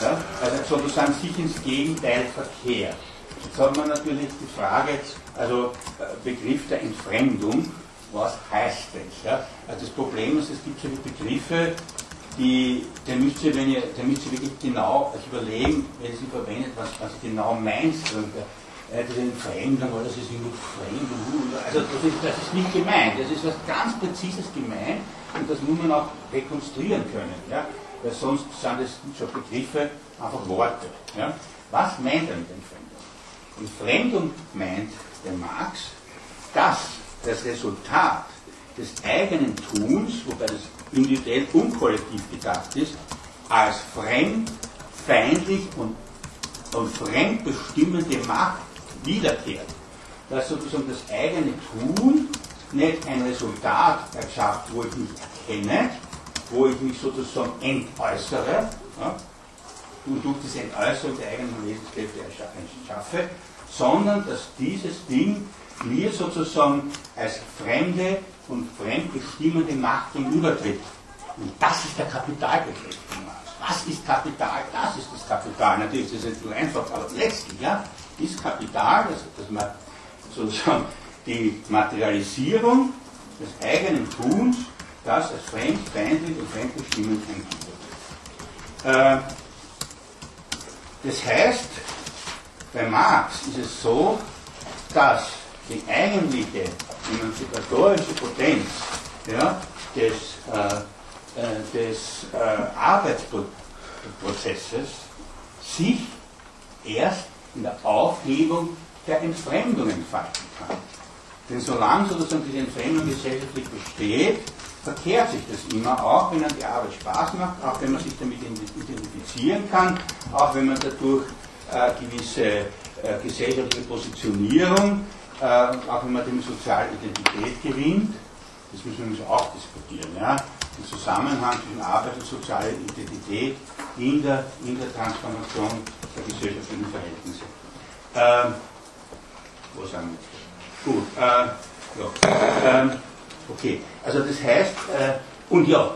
Ja? Also sozusagen sich ins Gegenteil verkehrt. Jetzt hat man natürlich die Frage, also äh, Begriff der Entfremdung, was heißt das? Ja? Also das Problem ist, es gibt solche Begriffe, die, der müsst ihr, wenn ihr, der müsst ihr wirklich genau überlegen, wenn ihr sie verwendet, was, was genau meinst. Und, äh, Entfremdung, oder das ist irgendwie fremd. Also das ist, das ist nicht gemeint, das ist was ganz Präzises gemeint und das muss man auch rekonstruieren können. Ja? Weil sonst sind es schon Begriffe, einfach Worte. Ja? Was meint er mit Entfremdung? Entfremdung meint der Marx, dass das Resultat des eigenen Tuns, wobei das individuell und kollektiv gedacht ist, als fremd, feindlich und, und fremdbestimmende Macht wiederkehrt. Dass sozusagen das eigene Tun nicht ein Resultat erschafft, wo ich mich erkenne, wo ich mich sozusagen entäußere, ja, und durch diese Entäußerung der eigenen Lebenskräfte erschaffe, sondern dass dieses Ding mir sozusagen als fremde und fremdbestimmende Macht gegenübertritt. Und das ist der Kapitalbegriff. Was ist Kapital? Das ist das Kapital. Natürlich ist das nicht so einfach, aber letztlich ja, ist Kapital, dass man sozusagen die Materialisierung des eigenen Tuns, das als fremd, feindlich und fremdbestimmend eingeführt. Äh, das heißt, bei Marx ist es so, dass die eigentliche emanzipatorische Potenz ja, des, äh, äh, des äh, Arbeitsprozesses sich erst in der Aufhebung der Entfremdung entfalten kann. Denn solange sozusagen diese Entfremdung gesellschaftlich besteht, verkehrt sich das immer, auch wenn dann die Arbeit Spaß macht, auch wenn man sich damit identifizieren kann, auch wenn man dadurch äh, gewisse äh, gesellschaftliche Positionierung, äh, auch wenn man dem soziale Identität gewinnt, das müssen wir übrigens auch diskutieren, ja, den Zusammenhang zwischen Arbeit und sozialer Identität in der, in der Transformation der gesellschaftlichen Verhältnisse. Ähm, wo sagen wir? Gut, äh, ja. Ähm, okay, also das heißt, äh, und ja,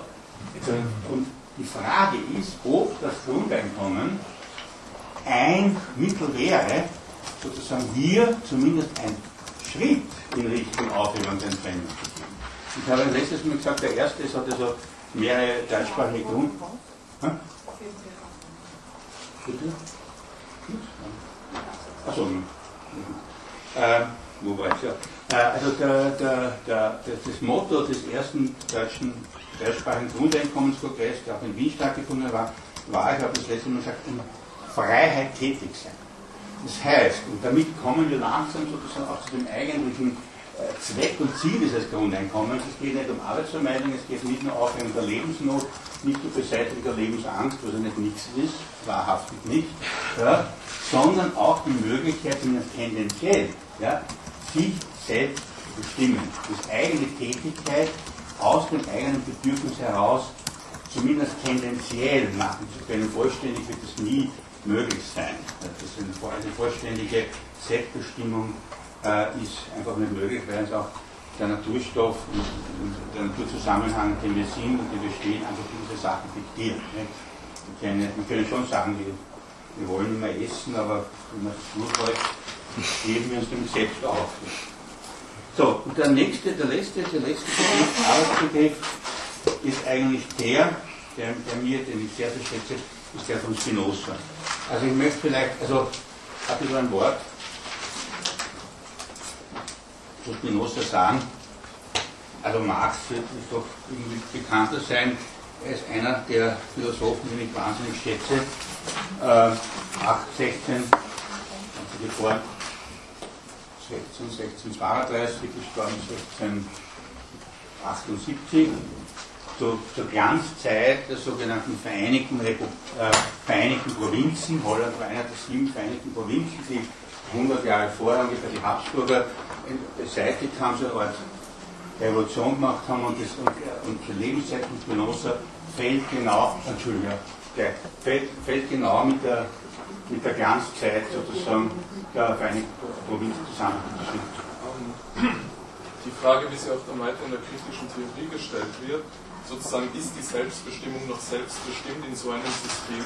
und die Frage ist, ob das Grundeinkommen ein Mittel wäre, sozusagen hier zumindest ein Schritt in Richtung Aufhebung der Entfremdung zu gehen. Ich habe letztes Mal gesagt, der erste, es hat also mehrere deutschsprachige Grund. Hm? Bitte? Achso. Äh, wo war ich ja? Äh, also der, der, der, das Motto des ersten deutschen deutschsprachigen Grundeinkommenskongresses, der auch in Wien stattgefunden war, war, ich habe das letzte Mal gesagt, in Freiheit tätig sein. Das heißt, und damit kommen wir langsam sozusagen auch zu dem eigentlichen äh, Zweck und Ziel dieses Grundeinkommens. Es geht nicht um Arbeitsvermeidung, es geht nicht nur um Aufhebung der Lebensnot, nicht um Beseitigung der Lebensangst, was ja nicht nichts ist, wahrhaftig nicht, ja, sondern auch die Möglichkeit, zumindest tendenziell, ja, sich selbst zu bestimmen, das eigene Tätigkeit aus dem eigenen Bedürfnis heraus zumindest tendenziell machen zu können. Vollständig wird es nie möglich sein. Das ist eine vollständige Selbstbestimmung äh, ist einfach nicht möglich, weil uns auch der Naturstoff und, der Naturzusammenhang, den wir sind und den wir stehen, einfach diese Sachen diktieren. Wir können, schon sagen, wir, wir wollen mehr essen, aber wenn man es durchläuft, geben wir uns dem selbst auf. So, und der nächste, der letzte, der letzte Begriff, Arbeitsbegriff, ist eigentlich der, der, der mir, den ich sehr, sehr schätze, ist der von Spinoza. Also ich möchte vielleicht, also ein bisschen ein Wort zu Spinoza sagen. Also Marx wird doch irgendwie bekannter sein. Ist einer der Philosophen, den ich wahnsinnig schätze. Äh, 8, 16, also geboren 16, 1632, gestorben 1678 zu, zur Glanzzeit der sogenannten Vereinigten, Repu äh, Vereinigten Provinzen. Holland war einer der sieben Vereinigten Provinzen, die 100 Jahre vorher ungefähr die Habsburger beseitigt haben, so eine Art Revolution gemacht haben und, das, und, und die Lebenszeit von Spinoza fällt genau, Entschuldigung, fällt, fällt genau mit der, mit der Glanzzeit sozusagen der Vereinigten Provinzen zusammen. Die Frage, wie sie auf der Meite in der kritischen Theorie gestellt wird, sozusagen ist die Selbstbestimmung noch selbstbestimmt in so einem System,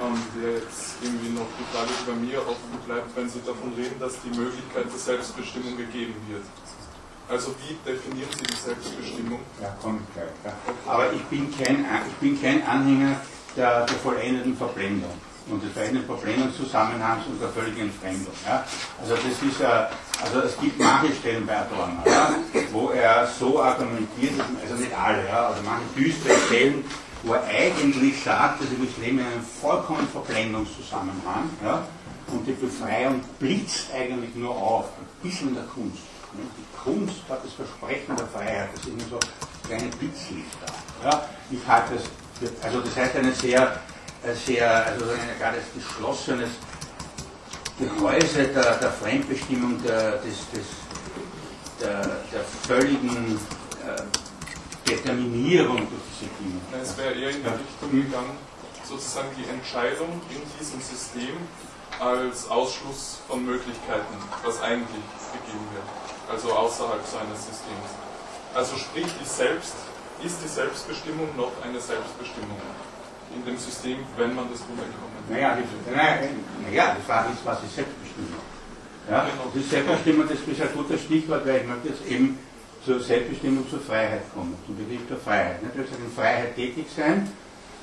ähm, der jetzt irgendwie noch die Frage bei mir offen bleibt, wenn Sie davon reden, dass die Möglichkeit der Selbstbestimmung gegeben wird. Also wie definieren Sie die Selbstbestimmung? Ja, komm gleich. Ja. Aber ich bin kein, ich bin kein Anhänger der, der vollendeten Verblendung und des verändern Verblendungszusammenhangs und der völligen Entfremdung. Ja? Also das ist, äh, also es gibt manche Stellen bei Adorno, ja, wo er so argumentiert, also nicht alle, ja, also manche düstere Stellen, wo er eigentlich sagt, also wir leben in einem vollkommen Verblendungszusammenhang ja, und die Befreiung blitzt eigentlich nur auf, ein bisschen in der Kunst. Ne? Die Kunst hat das Versprechen der Freiheit, das ist immer so kleine Blitzlichter. Ja. Ich halte das, für, also das heißt eine sehr, sehr also ein gerade geschlossenes Gehäuse der, der Fremdbestimmung, der, des, des, der, der völligen äh, Determinierung durch diese Dinge. Es wäre eher in die Richtung gegangen, sozusagen die Entscheidung in diesem System als Ausschluss von Möglichkeiten, was eigentlich gegeben wird, also außerhalb seines Systems. Also sprich, die Selbst, ist die Selbstbestimmung noch eine Selbstbestimmung in dem System, wenn man das runterkommen Naja, die, naja, die Frage ist, was ist Selbstbestimmung? Ja, Genau. das ist Selbstbestimmung, das ist ein gutes Stichwort, weil ich möchte jetzt eben zur Selbstbestimmung, zur Freiheit kommen, zum Begriff der Freiheit. Nicht? Also in Freiheit tätig sein,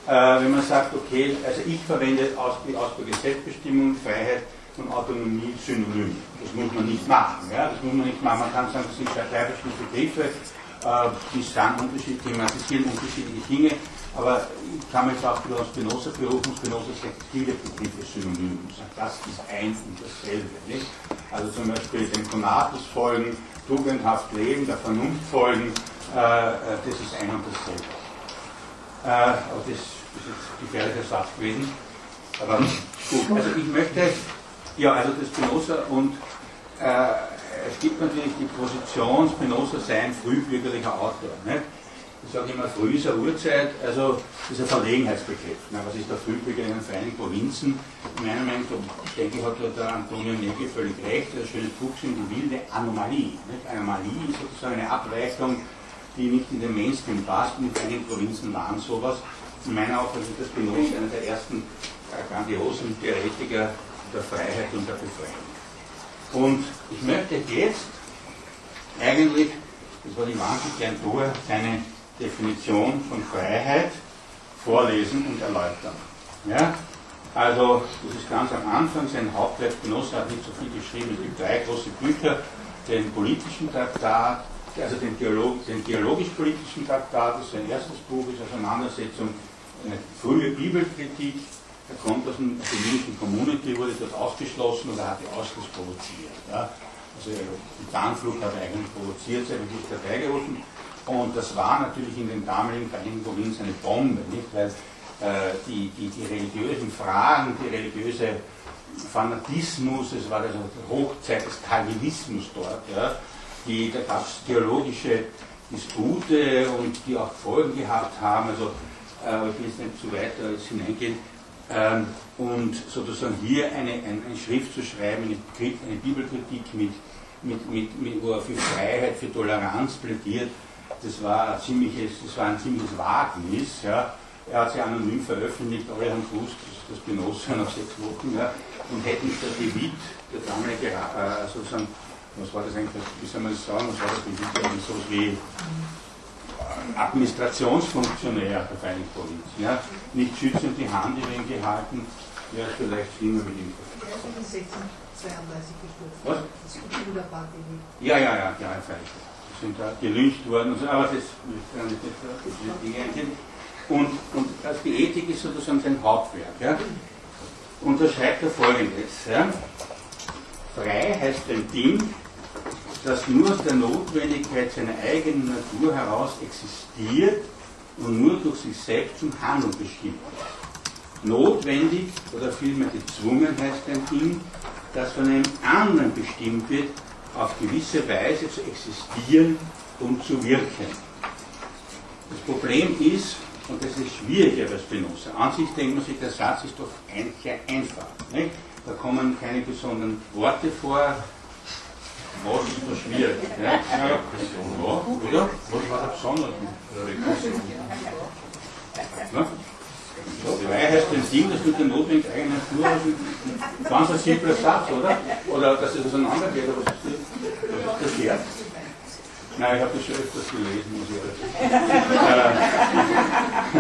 äh, wenn man sagt, okay, also ich verwende aus, die Ausdrücke Selbstbestimmung, Freiheit und Autonomie synonym. Das muss man nicht machen. Ja? Das muss man nicht machen. Man kann sagen, das sind zwei verschiedene Begriffe, äh, die sagen unterschiedlich, thematisieren unterschiedliche Dinge, aber ich kann mich auch wieder auf Spinoza berufen. Spinoza sagt viele Begriffe synonym. Er sagt, das ist ein und dasselbe. Nicht? Also zum Beispiel dem Konatus folgen, tugendhaft leben, der Vernunft folgen, äh, äh, das ist ein und dasselbe. Äh, aber das ist jetzt ein gefährlicher Satz gewesen. Aber gut, also ich möchte, ja, also das Spinoza und äh, es gibt natürlich die Position, Spinoza sei ein frühbürgerlicher Autor. Nicht? Ich sage immer früher Urzeit, also das ist ein Verlegenheitsbegriff. Na, was ist der Frühbürger in den freien Provinzen? In meiner Meinung, ich denke, hat der Antonio Negri völlig recht, das schöne Buch sind die wilde Anomalie. Nicht? Anomalie ist sozusagen eine Abweichung, die nicht in den Mainstream passt, und die freien Provinzen waren sowas. In meiner Auffassung ist das Spinoza einer der ersten äh, grandiosen Theoretiker der Freiheit und der Befreiung. Und ich möchte jetzt eigentlich, das war die wahnsinnig gern tue, seine Definition von Freiheit vorlesen und erläutern. Ja? Also, das ist ganz am Anfang, sein Spinoza hat nicht so viel geschrieben, es gibt drei große Bücher, den politischen Traktat, also den, Theolog, den theologisch-politischen Traktat, das ist sein erstes Buch, ist Auseinandersetzung, eine frühe Bibelkritik, er kommt aus der jüdischen Community, wurde dort ausgeschlossen oder hat die Ausschluss provoziert. Ja? Also die Tarnflucht hat er eigentlich provoziert, sei wirklich herbeigerufen. Und das war natürlich in den damaligen Vereinigten Provinzen eine Bombe, nicht? weil äh, die, die, die religiösen Fragen, die religiöse Fanatismus, es war also die Hochzeit des Calvinismus dort, ja? die, da gab es theologische Dispute und die auch Folgen gehabt haben. Also äh, ich will jetzt nicht zu weit jetzt hineingehen. Ähm, und sozusagen hier eine, eine, eine Schrift zu schreiben, eine, eine Bibelkritik mit, mit, mit, mit, wo er für Freiheit, für Toleranz plädiert, das war ein ziemliches, das war ein ziemliches Wagnis. Ja. Er hat sie anonym veröffentlicht, alle haben gewusst, dass das Spinoza nach sechs Wochen, ja, und hätten der De Witt, der damalige, äh, sozusagen, was war das eigentlich, wie soll man das sagen, was war das Witt, irgendwie so wie Administrationsfunktionär der Vereinigten Provinzen. Ja? Nicht schützend die Hand über ihn gehalten, wäre es vielleicht schlimmer mit ihm. Ist in 1632 gestorben. Was? Ja, ja, ja, ja, freilich. Sind da gelyncht worden und aber das will ich nicht eingehen. Und, und also die Ethik ist sozusagen sein Hauptwerk. Ja? Und da schreibt er folgendes. Ja? Frei heißt ein Ding, das nur aus der Notwendigkeit seiner eigenen Natur heraus existiert und nur durch sich selbst zum Handeln bestimmt ist. Notwendig oder vielmehr gezwungen heißt ein Ding, das von einem anderen bestimmt wird, auf gewisse Weise zu existieren und zu wirken. Das Problem ist, und das ist schwieriger bei Spinoza, an sich denkt man sich, der Satz ist doch eigentlich einfach. Nicht? Da kommen keine besonderen Worte vor, was ist da schwierig? Ja? Ja, oder? Was war da besonders? Frei heißt ein Ding, das mit der notwendigen Natur ist ein ganz ein simpler Satz, oder? Oder dass es auseinandergeht, ist das? Ist das wert? Nein, ich habe das schon öfters gelesen, muss ich. Äh,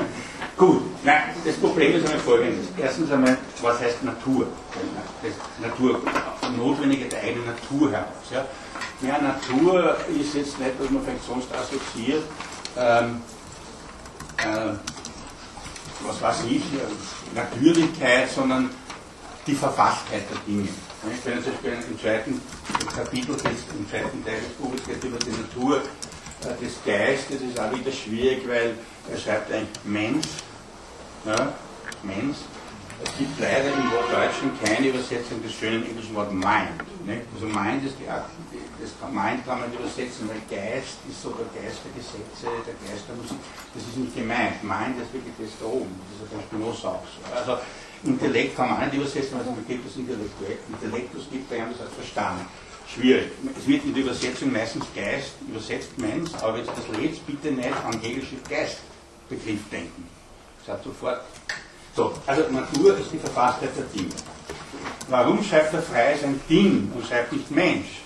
<laughs> Gut, nein, das Problem ist einmal folgendes. Erstens einmal, was heißt Natur? Das Natur, notwendige der eigenen Natur heraus. Ja? ja, Natur ist jetzt nicht, was man vielleicht sonst assoziiert. Ähm, äh, was weiß ich, Natürlichkeit, sondern die Verfasstheit der Dinge. Wenn zum Beispiel im zweiten Kapitel, des, im zweiten Teil des Buches geht über die Natur äh, des Geistes, ist auch wieder schwierig, weil er schreibt ein Mensch, ja, Mensch. Es gibt leider im Deutschen keine Übersetzung des schönen englischen Wortes Mind. Nicht? Also Mind ist die, das Mind kann man übersetzen, weil Geist ist so der Geist der Gesetze, der Geist der Musik. Das ist nicht gemeint. Mind ist wirklich das da oben. Das ist ja bei Spinoza auch so. Also Intellekt kann man nicht übersetzen, weil es gibt das Intellektuell. Intellektus gibt einem das als Verstand. Schwierig. Es wird in der Übersetzung meistens Geist übersetzt, Mensch, aber du das lest, bitte nicht an Hegelsche Geistbegriff denken. Das hat sofort. So, also Natur ist die Verfasstheit der Dinge. Warum schreibt er frei sein Ding und schreibt nicht Mensch?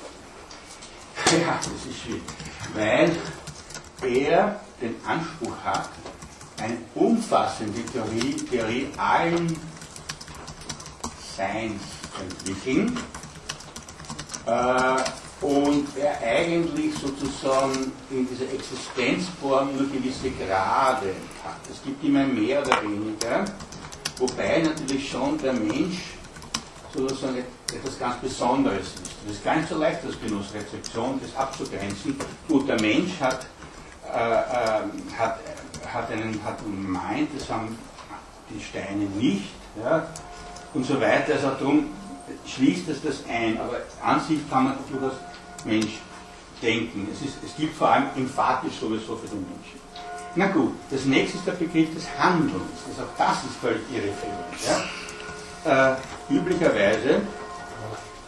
Ja, das ist schwierig. Weil er den Anspruch hat, eine umfassende Theorie, Theorie allen Seins zu entwickeln äh, und er eigentlich sozusagen in dieser Existenzform nur gewisse Grade hat. Es gibt immer mehr oder weniger, wobei natürlich schon der Mensch sozusagen etwas ganz Besonderes ist. Das ist gar nicht so leicht als Genussrezeption, das abzugrenzen. Gut, der Mensch hat, äh, äh, hat, hat, einen, hat einen Mind, das haben die Steine nicht. Ja und so weiter. Also darum schließt es das ein, aber an sich kann man durchaus Mensch denken. Es, ist, es gibt vor allem emphatisch sowieso für den Menschen. Na gut, das nächste ist der Begriff des Handelns. Das, auch das ist völlig irreführend. Ja? Äh, üblicherweise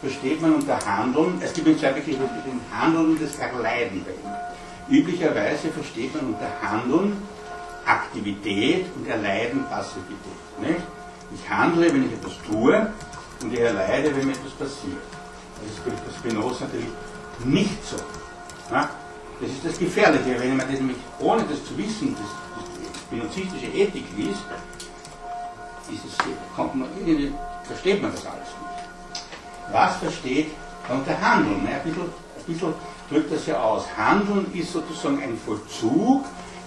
versteht man unter Handeln, es gibt zwei Begriffe, den Handeln und das Erleiden bei ihm. Üblicherweise versteht man unter Handeln Aktivität und Erleiden Passivität. Nicht? Ich handle, wenn ich etwas tue, und ich erleide, wenn mir etwas passiert. Das ist bei Spinoza natürlich nicht so. Ja? Das ist das Gefährliche, wenn man das nämlich ohne das zu wissen, das, das spinozistische Ethik liest, man versteht man das alles nicht. Was versteht unter Handeln? Ein bisschen, ein bisschen drückt das ja aus. Handeln ist sozusagen ein Vollzug,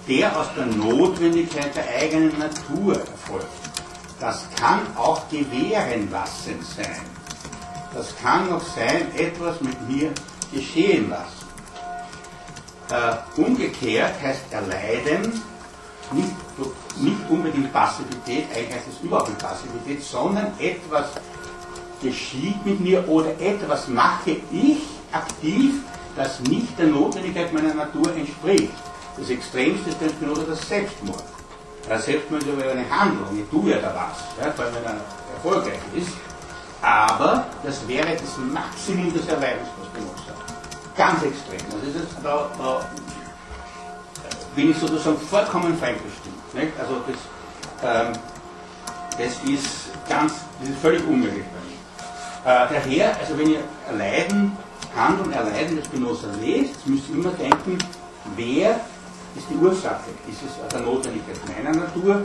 der aus der Notwendigkeit der eigenen Natur erfolgt. Das kann auch gewähren lassen sein. Das kann auch sein, etwas mit mir geschehen lassen. Äh, umgekehrt heißt erleiden nicht, nicht unbedingt Passivität, eigentlich heißt es überhaupt nicht Passivität, sondern etwas geschieht mit mir oder etwas mache ich aktiv, das nicht der Notwendigkeit meiner Natur entspricht. Das Extremste ist dann das Selbstmord. Da setzt man über eine Handlung, ich tue ja da was, ja, weil man dann erfolgreich ist. Aber das wäre das Maximum des Erleidens, was benutzt hat. Ganz extrem. Das, da, da bin ich sozusagen vollkommen fremdbestimmt. Nicht? Also das, ähm, das ist ganz, das ist völlig unmöglich bei mir. Äh, daher, also wenn ihr Erleiden, Handeln, Erleiden des Genossen lest, müsst ihr immer denken, wer ist die Ursache. Ist es aus der Notwendigkeit meiner Natur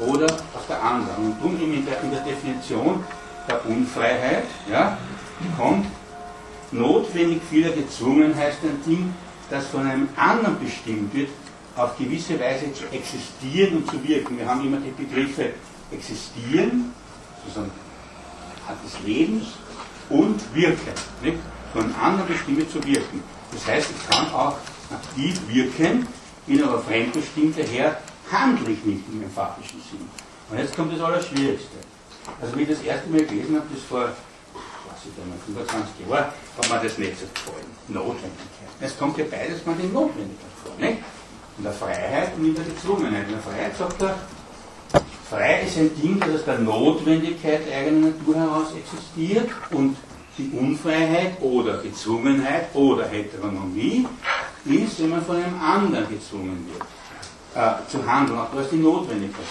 oder aus der anderen? Und darum in der, in der Definition der Unfreiheit ja, kommt notwendig vieler gezwungen heißt ein Ding, das von einem anderen bestimmt wird, auf gewisse Weise zu existieren und zu wirken. Wir haben immer die Begriffe existieren, sozusagen des Lebens und wirken. Nicht? Von anderen bestimmt zu wirken. Das heißt, ich kann auch aktiv wirken, bin aber fremdbestimmt, daher handle ich nicht im emphatischen Sinn. Und jetzt kommt das Allerschwierigste. Also, wie ich das erste Mal gelesen habe, das vor, was ich da mal, 25 Jahren, hat mir das nicht so gefallen. Notwendigkeit. Es kommt ja beides mal in Notwendigkeit vor, nicht? In der Freiheit und in der Gezwungenheit. In der Freiheit sagt er, frei ist ein Ding, das aus der Notwendigkeit der eigenen Natur heraus existiert und die Unfreiheit oder Gezwungenheit oder Heteronomie ist, wenn man von einem anderen gezwungen wird, äh, zu handeln. Auch da ist die Notwendigkeit.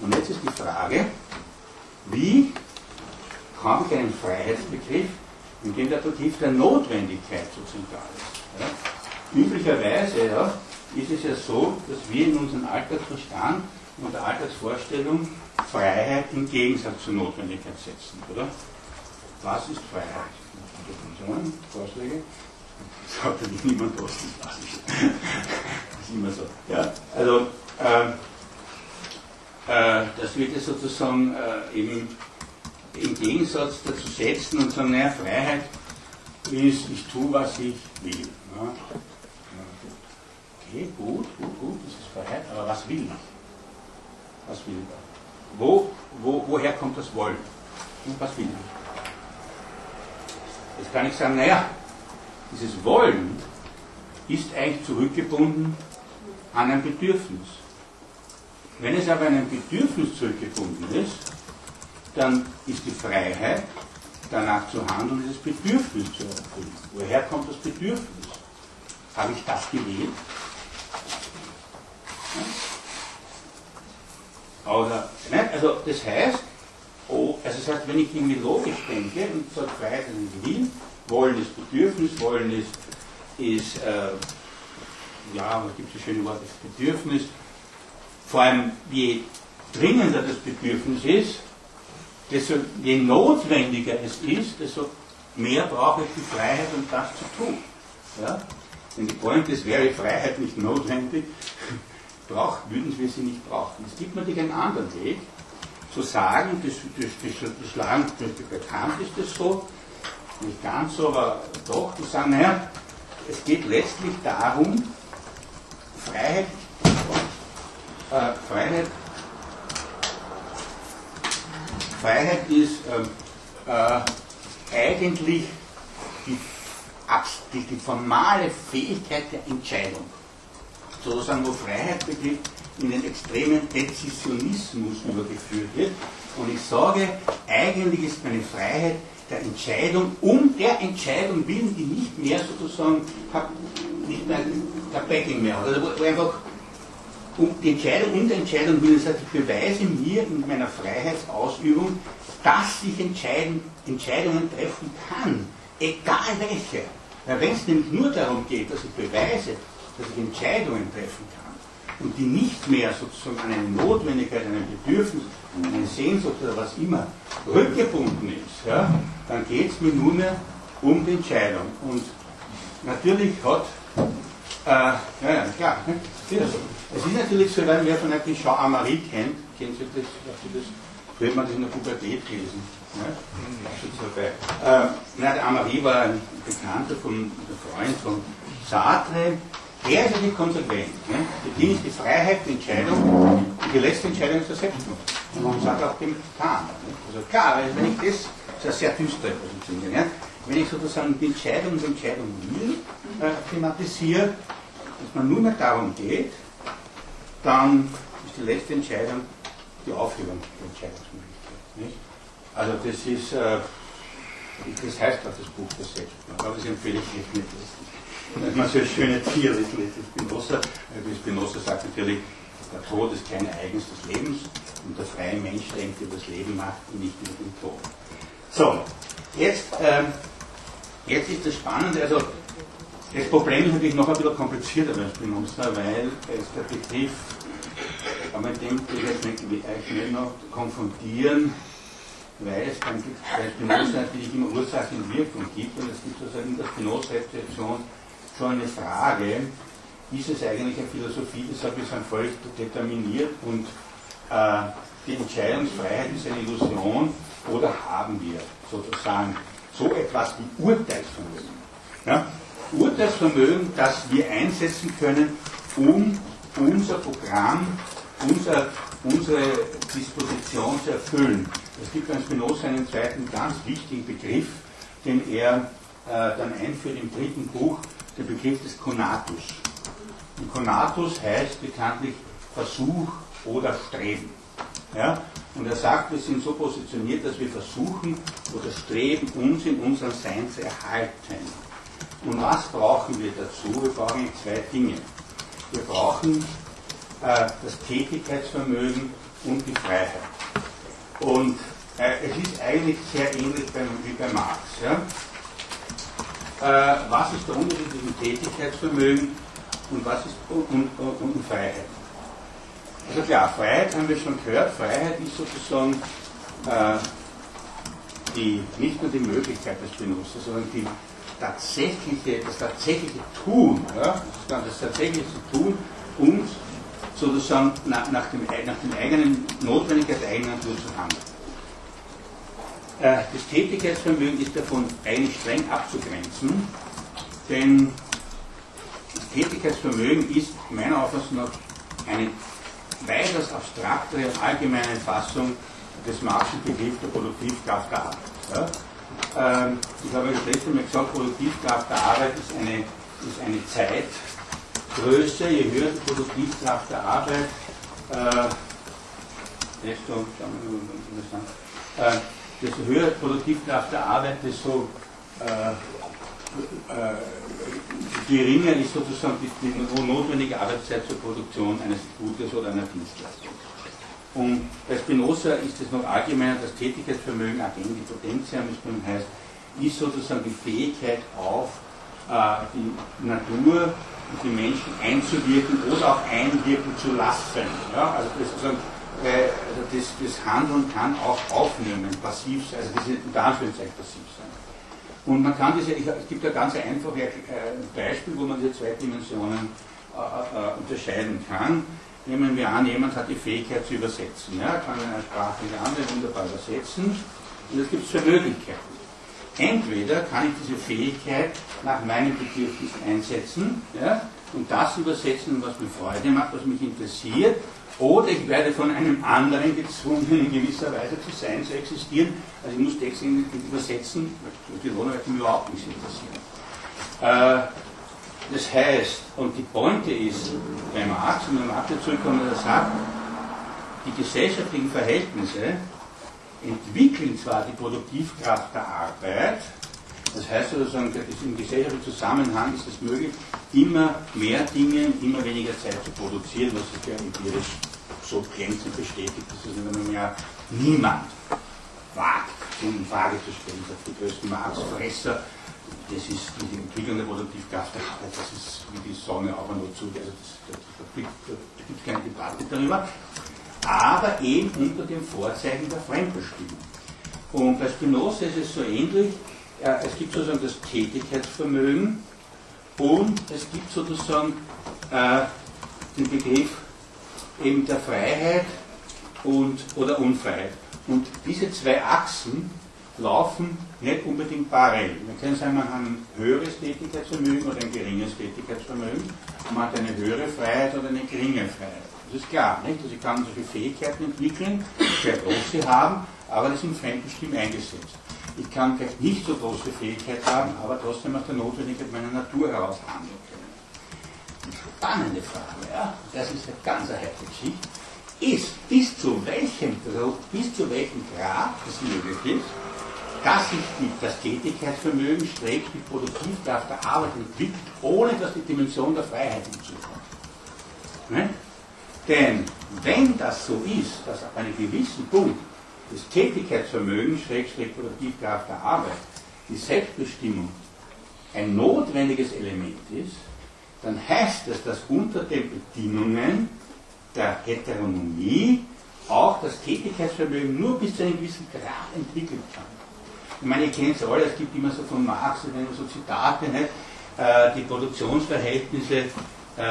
Und jetzt ist die Frage, wie habe ich einen Freiheitsbegriff, in dem der Begriff der Notwendigkeit so zentral ist. Ja? Üblicherweise ja, ist es ja so, dass wir in unserem Alltagsverstand und der Alltagsvorstellung Freiheit im Gegensatz zur Notwendigkeit setzen, oder? Was ist Freiheit? Definitionen, Vorschläge? sagt natürlich niemand was, das. Das ist immer so. Ja, also, äh, das wird ja sozusagen äh, eben im Gegensatz dazu setzen und sagen, naja, Freiheit ist, ich tue, was ich will. Ja. Okay, gut, gut, gut, das ist Freiheit, aber was will ich? Was will ich? Wo, wo, woher kommt das Wollen? Und was will ich? Jetzt kann ich sagen, naja, dieses Wollen ist eigentlich zurückgebunden an ein Bedürfnis. Wenn es aber an ein Bedürfnis zurückgebunden ist, dann ist die Freiheit, danach zu handeln, dieses Bedürfnis zu erfüllen. Woher kommt das Bedürfnis? Habe ich das gewählt? Ja? Oder, nein, also das heißt, oh, also das heißt, wenn ich irgendwie logisch denke und sage, Freiheit ist ein Gewinn, Wollen ist Bedürfnis, Wollen ist, ist äh, ja, da gibt es schöne Worte, Bedürfnis, vor allem je dringender das Bedürfnis ist, desto je notwendiger es ist, desto mehr brauche ich die Freiheit, um das zu tun. Ja? Wenn die Point ist, wäre Freiheit nicht notwendig, braucht, würden wir sie nicht brauchen. Es gibt natürlich einen anderen Weg, zu sagen, das, das, das, das Land bekannt ist das so, nicht ganz so, aber doch, zu sagen, naja, es geht letztlich darum, Freiheit, äh, Freiheit, Freiheit ist äh, äh, eigentlich die, die, die formale Fähigkeit der Entscheidung. Sozusagen, wo Freiheit wirklich in den extremen Dezisionismus übergeführt wird. Und ich sage, eigentlich ist meine Freiheit der Entscheidung, um der Entscheidung willen, die nicht mehr sozusagen nicht mehr der Backing mehr hat. Also wo, einfach um die Entscheidung um der Entscheidung willen, das heißt, ich beweise mir in meiner Freiheitsausübung, dass ich Entscheidungen treffen kann, egal welche. Weil wenn es nämlich nur darum geht, dass ich beweise, dass ich Entscheidungen treffen kann und die nicht mehr sozusagen an eine Notwendigkeit, an ein Bedürfnis, an eine Sehnsucht oder was immer rückgebunden ist, ja, dann geht es mir nur mehr um die Entscheidung. Und natürlich hat, äh, ja, ja, klar, ne? es ist natürlich so, weil wer von euch die Jean Amarie kennt, kennt Sie das, das früher man das in der Pubertät gelesen. Ne? Äh, na, der Amarie war ein Bekannter von, ein Freund von Sartre, der ist nicht konsequent. Ne? Für ihn ist die Freiheit die Entscheidung und die letzte Entscheidung ist der Selbstmord. Und hat er auch dem. Ne? Also klar, weil wenn ich das, das ist ja sehr düster positionieren, ja? wenn ich sozusagen die Entscheidung und Entscheidung will, äh, thematisiere, dass man nur mehr darum geht, dann ist die letzte Entscheidung die Aufhebung der Entscheidungsmöglichkeit. Nicht? Also das ist, äh, das heißt auch das Buch der Selbstmord, aber das empfehle ich nicht man so schöne Tiere ist Spinoza. Äh, Spinoza sagt natürlich, der Tod ist kein Ereignis des Lebens und der freie Mensch denkt über das Leben nach und nicht über den Tod. So, jetzt, ähm, jetzt ist das Spannende, also das Problem ist natürlich noch ein bisschen komplizierter bei Spinoza, weil es der Begriff, aber dem will ich jetzt nicht, nicht noch konfrontieren, weil es beim bei Spinoza natürlich immer Ursache und Wirkung gibt und es gibt sozusagen in der Spinoza-Rezeption schon eine Frage, ist es eigentlich eine Philosophie, deshalb ist man völlig determiniert und äh, die Entscheidungsfreiheit ist eine Illusion oder haben wir sozusagen so etwas wie Urteilsvermögen? Ja? Urteilsvermögen, das wir einsetzen können, um unser Programm, unser, unsere Disposition zu erfüllen. Es gibt beim Spinoza einen zweiten ganz wichtigen Begriff, den er äh, dann einführt im dritten Buch, der Begriff des Konatus. Und Konatus heißt bekanntlich Versuch oder Streben. Ja? Und er sagt, wir sind so positioniert, dass wir versuchen oder streben, uns in unserem Sein zu erhalten. Und was brauchen wir dazu? Wir brauchen zwei Dinge. Wir brauchen äh, das Tätigkeitsvermögen und die Freiheit. Und äh, es ist eigentlich sehr ähnlich beim, wie bei Marx. Ja? Äh, was ist der Unterschied zwischen Tätigkeitsvermögen und was ist und, und, und, Freiheit. Also klar, Freiheit haben wir schon gehört, Freiheit ist sozusagen äh, die, nicht nur die Möglichkeit des Benutzers, sondern die tatsächliche, das tatsächliche Tun, ja, das, tatsächliche Tun, uns sozusagen nach, nach, dem, nach den eigenen Notwendigkeit der eigenen Natur zu handeln. Äh, das Tätigkeitsvermögen ist davon eigentlich streng abzugrenzen, denn das Tätigkeitsvermögen ist meiner Auffassung nach eine weitaus abstraktere und allgemeine Fassung des Marxischen Begriffs der Produktivkraft der Arbeit. Ja? Ähm, ich habe das letzte Mal gesagt, Produktivkraft der Arbeit ist eine, ist eine Zeitgröße, je höher die Produktivkraft der Arbeit, äh, desto, äh, desto höher die Produktivkraft der Arbeit, desto äh, äh, geringer ist sozusagen die, die notwendige Arbeitszeit zur Produktion eines Gutes oder einer Dienstleistung. Und bei Spinoza ist es noch allgemeiner, das Tätigkeitsvermögen, agendi potentiam, wie es dann heißt, ist sozusagen die Fähigkeit auf äh, die Natur und die Menschen einzuwirken oder auch einwirken zu lassen. Ja? Also, das, sozusagen, äh, also das, das, Handeln kann auch aufnehmen, passiv sein, also das ist unter Anführungszeichen passiv sein. Und man kann diese, es gibt ein ganz einfaches äh, Beispiel, wo man diese zwei Dimensionen äh, äh, unterscheiden kann. Nehmen wir an, jemand hat die Fähigkeit zu übersetzen. Ja, kann eine Sprache in eine andere wunderbar übersetzen. Und es gibt zwei Möglichkeiten. Entweder kann ich diese Fähigkeit nach meinem Bedürfnis einsetzen ja, und das übersetzen, was mir Freude macht, was mich interessiert, oder ich werde von einem anderen gezwungen, in gewisser Weise zu sein, zu existieren. Also ich muss Texte übersetzen, die Lohner mich überhaupt nicht interessieren. Äh, das heißt, und die Pointe ist, bei Marx, und wenn Marx zurückkommt, er sagt, die gesellschaftlichen Verhältnisse entwickeln zwar die Produktivkraft der Arbeit, das heißt sozusagen, im gesellschaftlichen Zusammenhang ist es möglich, immer mehr Dinge, immer weniger Zeit zu produzieren, was sich ja empirisch so glänzend bestätigt, dass es in einem niemand wagt, in Frage zu stellen. Sagt die größten Marxfresser, das ist die Entwicklung der Produktivkraft der Arbeit, das ist wie die Sonne auf und zu, also das, da gibt es keine Debatte darüber, aber eben unter dem Vorzeichen der Fremdbestimmung. Und bei Spinoza ist es so ähnlich, es gibt sozusagen das Tätigkeitsvermögen und es gibt sozusagen äh, den Begriff eben der Freiheit und, oder Unfreiheit. Und diese zwei Achsen laufen nicht unbedingt parallel. Man kann sagen, man hat ein höheres Tätigkeitsvermögen oder ein geringes Tätigkeitsvermögen. Man hat eine höhere Freiheit oder eine geringe Freiheit. Das ist klar, nicht? Also ich kann solche Fähigkeiten entwickeln, sehr große haben, aber das im Fremdbestimmt eingesetzt. Ich kann vielleicht nicht so große Fähigkeit haben, aber trotzdem aus der Notwendigkeit meiner Natur heraus handeln spannende Frage, ja, das ist eine ganz heikle Geschichte, ist, bis zu welchem, bis zu welchem Grad es möglich ist, dass sich das Tätigkeitsvermögen strebt, die Produktivkraft der Arbeit entwickelt, ohne dass die Dimension der Freiheit hinzukommt. Ne? Denn wenn das so ist, dass ab einem gewissen Punkt das Tätigkeitsvermögen, Schrägstrich Produktivkraft der Arbeit, die Selbstbestimmung ein notwendiges Element ist, dann heißt es, dass unter den Bedingungen der Heteronomie auch das Tätigkeitsvermögen nur bis zu einem gewissen Grad entwickelt kann. Ich meine, ihr kennt es alle, es gibt immer so von Marx so Zitate, nicht? Äh, die Produktionsverhältnisse, äh,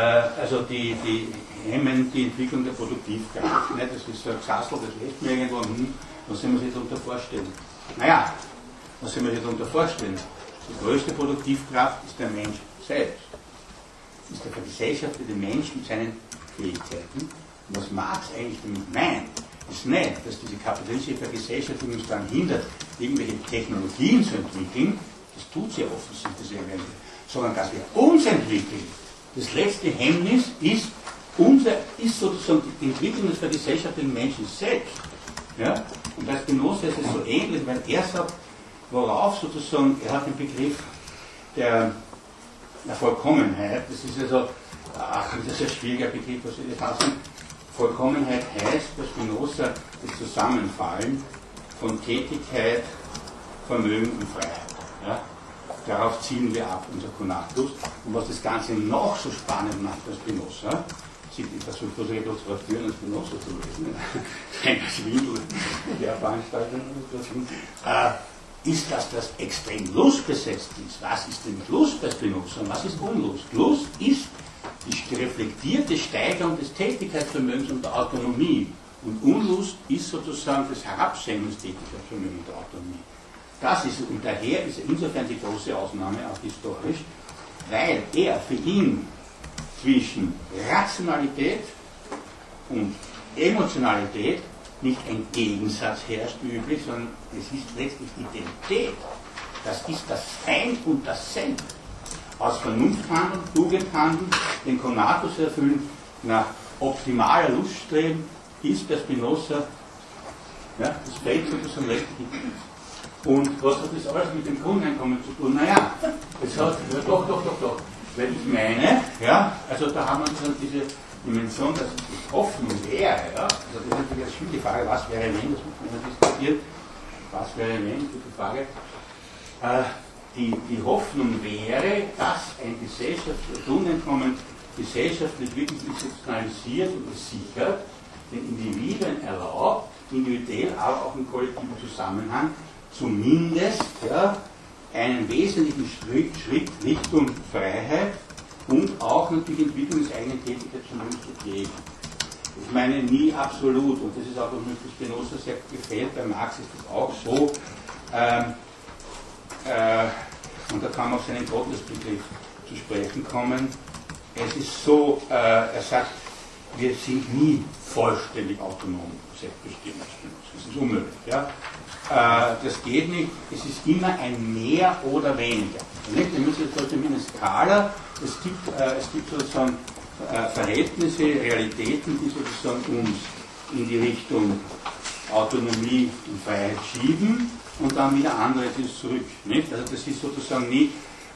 also die, die hemmen die Entwicklung der Produktivkraft. Nicht? Das ist so ein Xassel, das lässt mir irgendwo, hm, was soll man sich darunter vorstellen? Naja, was soll man sich darunter vorstellen? Die größte Produktivkraft ist der Mensch selbst. Ist der vergesellschaftete Mensch mit seinen Fähigkeiten. Und was Marx eigentlich damit meint, ist nicht, dass diese kapitalistische Vergesellschaftung uns daran hindert, irgendwelche Technologien zu entwickeln, das tut sie offensichtlich, sondern dass wir uns entwickeln. Das letzte Hemmnis ist, unser, ist sozusagen die Entwicklung des vergesellschafteten Menschen selbst. Ja? Und bei Spinoza ist es so ähnlich, weil er sagt, worauf sozusagen, er hat den Begriff der, der Vollkommenheit, das ist also, ach, das ist ein schwieriger Begriff, was wir das heißen. Vollkommenheit heißt bei Spinoza das Zusammenfallen von Tätigkeit, Vermögen und Freiheit. Ja? Darauf ziehen wir ab, unser Konatus. Und was das Ganze noch so spannend macht bei Spinoza, ich versuche bloß etwas was führen, als Spinoza zu lesen, <laughs> ein Schwindel der Veranstaltung, ist, dass das extrem lustbesetzt ist. Was ist denn Lust bei Spinoza und was ist Unlust? Lust ist die reflektierte Steigerung des Tätigkeitsvermögens und der Autonomie. Und Unlust ist sozusagen das Herabsenken des Tätigkeitsvermögens und der Autonomie. Das ist, und daher ist insofern die große Ausnahme auch historisch, weil er für ihn zwischen Rationalität und Emotionalität nicht ein Gegensatz herrscht wie üblich, sondern es ist letztlich Identität. Das ist das Sein und das Sein. Aus Vernunft handeln, Tugend handeln, den Konatus erfüllen, nach optimaler Lust streben, ist bei Spinoza ja, das Feld sozusagen letztlich und was hat das alles mit dem Grundeinkommen zu tun? Naja, es hat, ja, doch, doch, doch, doch. Weil ich meine, ja, also da haben wir so diese Dimension, dass es Hoffnung wäre, ja, also das ist natürlich eine schwierige Frage, was wäre wenn, das muss man diskutieren, was wäre wenn, gute Frage. Äh, die, die Hoffnung wäre, dass ein gesellschaftliches Grundeinkommen gesellschaftlich wirklich institutionalisiert und sichert, den Individuen erlaubt, individuell, aber auch im kollektiven Zusammenhang, zumindest ja, einen wesentlichen Schritt Richtung Freiheit und auch natürlich Entwicklung des eigenen Tätigkeitsvermögens zu. Ich meine nie absolut, und das ist auch, was mir für Spinoza sehr gefällt, bei Marx ist das auch so, ähm, äh, und da kann man auf seinen Gottesbegriff zu sprechen kommen. Es ist so, äh, er sagt, wir sind nie vollständig autonom, selbstbestimmt. Das ist unmöglich. Ja? Äh, das geht nicht, es ist immer ein Mehr oder weniger. Nicht? Wir müssen jetzt in eine Skala, es gibt, äh, es gibt sozusagen äh, Verhältnisse, Realitäten, die sozusagen uns in die Richtung Autonomie und Freiheit schieben und dann wieder andere zurück. Nicht? Also das ist sozusagen nie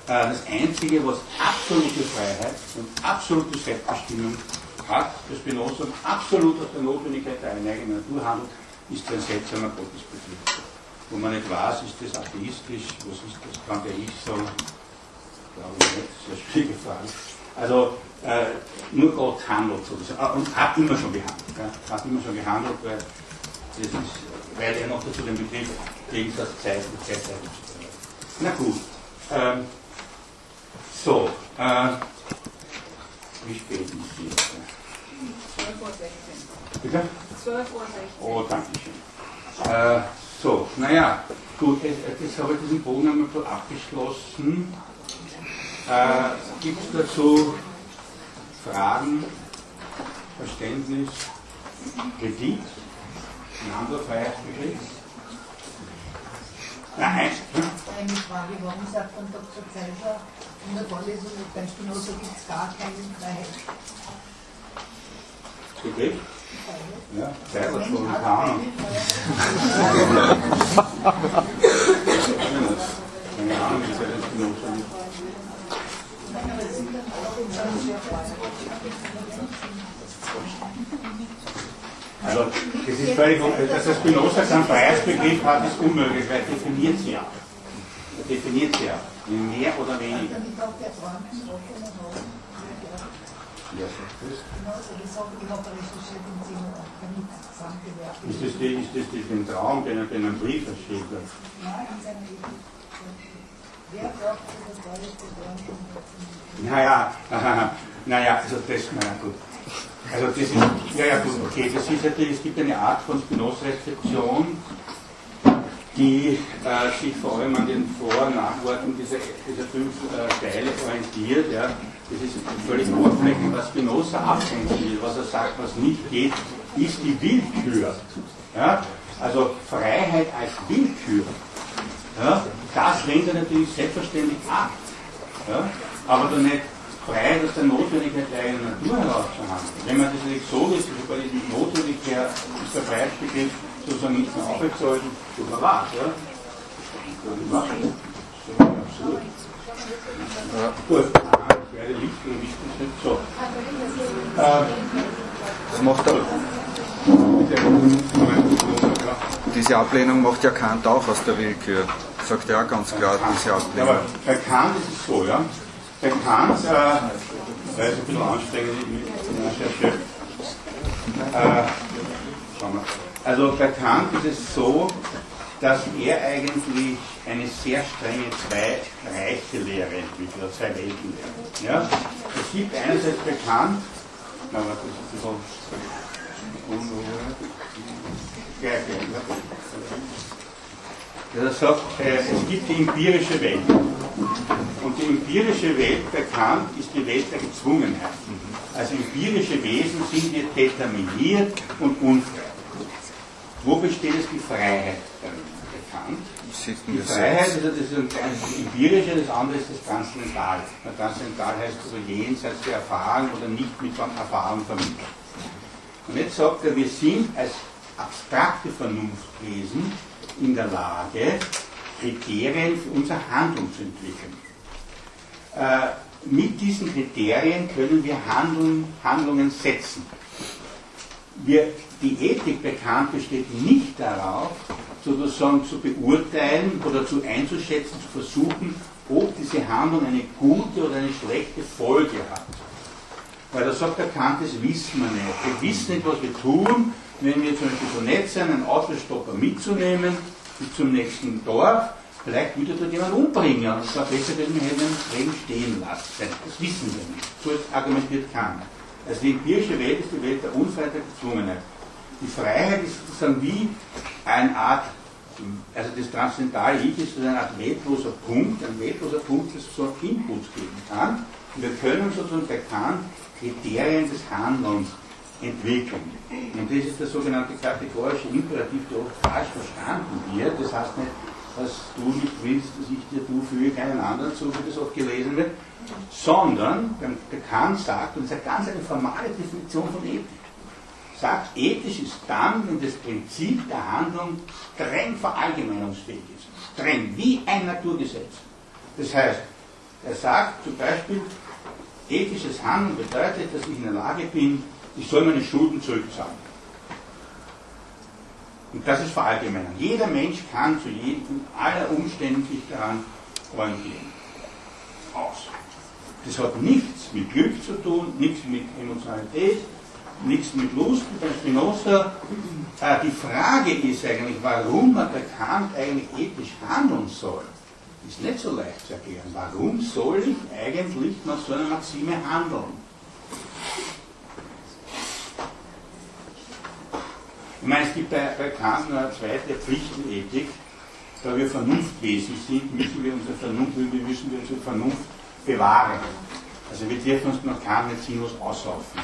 das Einzige, was absolute Freiheit und absolute Selbstbestimmung hat, das Spinoza absolut aus der Notwendigkeit der eigenen Natur handelt, ist ein seltsamer Gottesbegriff. Wo man nicht weiß, ist das atheistisch, was ist das, kann der ich sagen? Glaube ich nicht, sehr schwierige Frage. Also äh, nur Gott handelt sozusagen, ah, und hat immer schon gehandelt. Ja, hat immer schon gehandelt, weil, das ist, weil er noch dazu den Begriff Gegensatz Zeit und Zeit Na gut. Ähm, so, äh, wie spät ist es jetzt? 12 Uhr 16. Bitte? 12 Uhr 16. Oh, danke schön. Äh, so, naja, gut, jetzt habe ich diesen Bogen einmal so abgeschlossen. Äh, Gibt es dazu Fragen, Verständnis, Kritik? Ein anderer Freiheitsbegriff? Nein. Eine Frage, warum sagt man Dr. Zeisler in der Vorlesung, bei Spinoza gibt es gar keine Freiheit? Begriff? Ja, selber schon, keine Ahnung. Keine Ahnung, wie sehr das Spinoza ist. Also, das ist völlig, dass der Spinoza keinen Freiheitsbegriff hat, ist unmöglich, weil er definiert sie ja. Er definiert sie ja, mehr oder weniger. Ja, ist das, die, ist das die, den Traum, den er in einem Brief. Erzählt hat? Naja, naja, also das, naja gut. Also das ist, ja, ja gut, okay, das ist natürlich, es gibt eine Art von Spinoza-Rezeption, die äh, sich vor allem an den Vor- und Nachworten dieser, dieser fünf äh, Teile orientiert. Ja. Das ist völlig oberflächlich, was Spinoza abgrenzen will, was er sagt, was nicht geht, ist die Willkür. Ja. Also Freiheit als Willkür. Ja. Das lehnt er natürlich selbstverständlich ab. Ja. Aber dann nicht frei aus der Notwendigkeit der eigenen Natur heraus zu handeln. Wenn man das nicht so ist, also bei diesem Notwendigkeit ist der Freiheitsbegriff sozusagen nicht mehr aufrechtzuerhalten, so verwahrt. Ja? Absurd. Ja. Gut, ich werde Licht und Licht ist nicht so. Das macht er. Diese Ablehnung macht ja Kant auch aus der Willkür. Sagt ja ganz klar, diese Ablehnung. Aber bei Kant ist es so, ja. Bei Kant, äh, es ein bisschen anstrengend ist der Recherche, äh. Also bei Kant ist es so, dass er eigentlich eine sehr strenge Zwei-Reiche-Lehre entwickelt, hat, Zwei-Welten-Lehre. Ja? Es gibt einerseits bekannt, na, warte, das ist ein bisschen ja, Er sagt, äh, es gibt die empirische Welt. Und die empirische Welt bekannt ist die Welt der Gezwungenheit. Also empirische Wesen sind hier determiniert und unfrei. Wo besteht es die Freiheit darin? Bekannt. Die Freiheit, also das ist das empirische, das andere ist das Transzendental. Transzendental heißt also jenseits der Erfahrung oder nicht mit Erfahrung vermittelt. Und jetzt sagt er, wir sind als abstrakte Vernunftwesen in der Lage, Kriterien für unser Handeln zu entwickeln. Äh, mit diesen Kriterien können wir Handeln, Handlungen setzen. Wir, die Ethik bekannt besteht nicht darauf, sozusagen zu beurteilen oder zu einzuschätzen, zu versuchen, ob diese Handlung eine gute oder eine schlechte Folge hat. Weil da sagt der Kant, das wissen wir nicht. Wir wissen nicht, was wir tun, wenn wir zum Beispiel so nett sind, einen Autostopper mitzunehmen bis zum nächsten Dorf Vielleicht würde dort jemand umbringen und zwar besser, wenn wir einen Regen stehen lassen. Das wissen wir nicht. So argumentiert keiner. Also die empirische Welt ist die Welt der Unfreiheit, der Gezwungenheit. Die Freiheit ist sozusagen wie eine Art, also das transzendentale Ich ist eine Art wertloser Punkt, ein wertloser Punkt, das so Inputs geben kann. Und wir können sozusagen bekannt Kriterien des Handelns entwickeln. Und das ist der sogenannte kategorische Imperativ, der oft falsch verstanden wird. Das heißt nicht, dass du nicht willst, dass ich dir du füge keinen anderen zu, wie das oft gelesen wird, sondern der Kant sagt, und das ist eine ganz eine formale Definition von Ethik, sagt, ethisch ist dann, wenn das Prinzip der Handlung streng verallgemeinungsfähig ist. Streng, wie ein Naturgesetz. Das heißt, er sagt zum Beispiel, ethisches Handeln bedeutet, dass ich in der Lage bin, ich soll meine Schulden zurückzahlen. Und das ist verallgemeinern. Jeder Mensch kann zu jedem, aller Umständen sich daran orientieren. Aus. Das hat nichts mit Glück zu tun, nichts mit Emotionalität, nichts mit Lust, mit dem Spinoza. Äh, die Frage ist eigentlich, warum man der Kant eigentlich ethisch handeln soll. Ist nicht so leicht zu erklären. Warum soll ich eigentlich nach so einer Maxime handeln? Ich meine, es gibt bei, bei Kant noch eine zweite Pflichtenethik. Da wir Vernunftwesen sind, müssen wir unsere Vernunft, müssen wir unsere Vernunft bewahren. Also wir dürfen uns nach Kant nicht sinnlos aussaufen.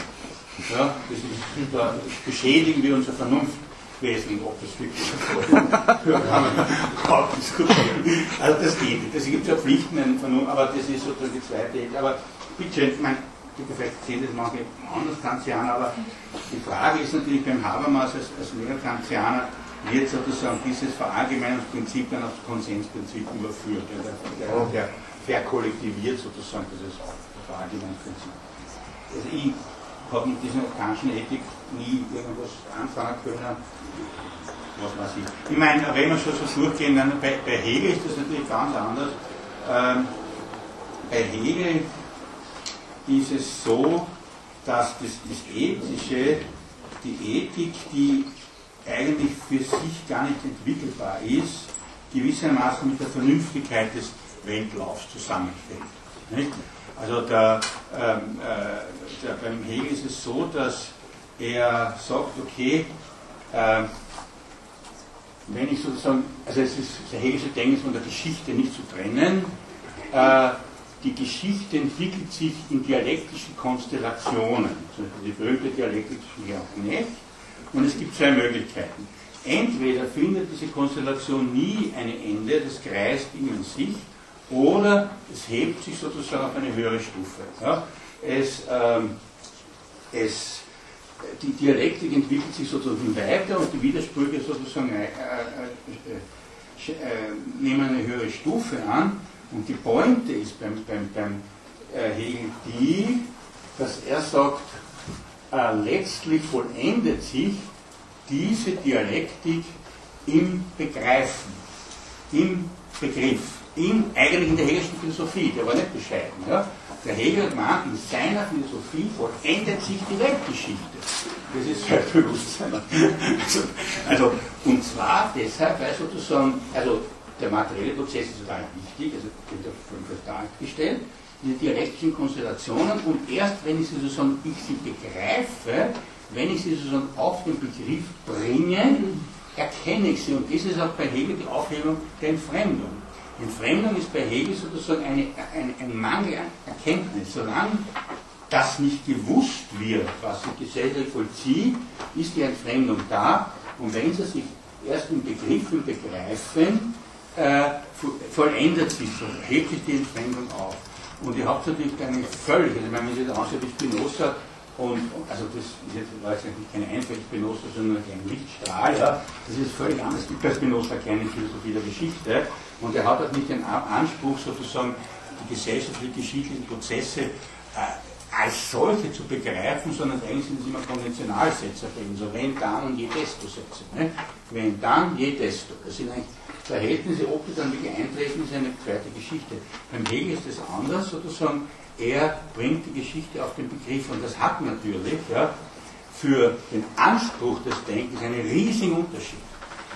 Ja, das ist, da beschädigen wir unsere Vernunftwesen, ob das wirklich so kann man auch diskutieren. Also das geht nicht. Es gibt ja Pflichten, aber das ist sozusagen die zweite Ethik. Aber bitte, ich meine, vielleicht sehen das manche anders Kantianer, aber die Frage ist natürlich beim Habermas als, als Neokantianer, wird sozusagen dieses Verallgemeinungsprinzip dann aufs Konsensprinzip überführt. Der, der, der verkollektiviert sozusagen dieses Verallgemeinungsprinzip. Also ich habe mit dieser kantischen Ethik nie irgendwas anfangen können. Was weiß ich. Ich meine, wenn wir schon so durchgehen, dann bei, bei Hegel ist das natürlich ganz anders. Ähm, bei Hegel ist es so, dass das, das Ethische, die Ethik, die eigentlich für sich gar nicht entwickelbar ist, gewissermaßen mit der Vernünftigkeit des Weltlaufs zusammenfällt. Nicht? Also der, ähm, äh, der, beim Hegel ist es so, dass er sagt, okay, äh, wenn ich sozusagen, also es ist, der Hegelische Denken von der Geschichte nicht zu trennen, äh, die Geschichte entwickelt sich in dialektischen Konstellationen, Beispiel die berühmte Dialektik zwischen Ja und Knecht. Und es gibt zwei Möglichkeiten. Entweder findet diese Konstellation nie ein Ende, das kreist in sich, oder es hebt sich sozusagen auf eine höhere Stufe. Ja? Es, ähm, es, die Dialektik entwickelt sich sozusagen weiter und die Widersprüche sozusagen äh, äh, äh, äh nehmen eine höhere Stufe an. Und die Pointe ist beim, beim, beim äh, Hegel die, dass er sagt, äh, letztlich vollendet sich diese Dialektik im Begreifen, im Begriff, in, eigentlich in der Hegelischen Philosophie, der war nicht bescheiden. Ja? Der Hegel meint, in seiner Philosophie vollendet sich die Weltgeschichte. Das ist Selbstbewusstsein. Also, <laughs> also, und zwar deshalb, weil sozusagen, also der materielle Prozess ist total wichtig, also wird auf dargestellt, diese dialektischen Konstellationen und erst wenn ich sie sozusagen, ich sie begreife, wenn ich sie sozusagen auf den Begriff bringe, erkenne ich sie. Und das ist auch bei Hegel die Aufhebung der Entfremdung. Entfremdung ist bei Hegel sozusagen eine, eine, ein Mangel an Erkenntnis. Solange das nicht gewusst wird, was die Gesellschaft vollzieht, ist die Entfremdung da. Und wenn sie sich erst im Begriff und Begreifen äh, vollendet sich, so hebt sich die Entfremdung auf. Und ihr habt natürlich eine völlig, also wenn man sich das anschaut, Spinoza und, also das ist jetzt, war jetzt nicht keine einfache Spinoza, sondern ein Lichtstrahl, ja, das ist völlig anders. Gibt bei Spinoza keine Philosophie der Geschichte und er hat auch nicht den Anspruch, sozusagen die gesellschaftlich-geschichtlichen Prozesse äh, als solche zu begreifen, sondern eigentlich sind es immer Konventionalsätze drin, so wenn, dann und je desto Sätze. Ne? Wenn, dann, je desto. Das sind eigentlich Verhältnisse, ob die dann wirklich eintreten, ist eine zweite Geschichte. Beim Hegel ist das anders, sozusagen, er bringt die Geschichte auf den Begriff und das hat natürlich ja, für den Anspruch des Denkens einen riesigen Unterschied.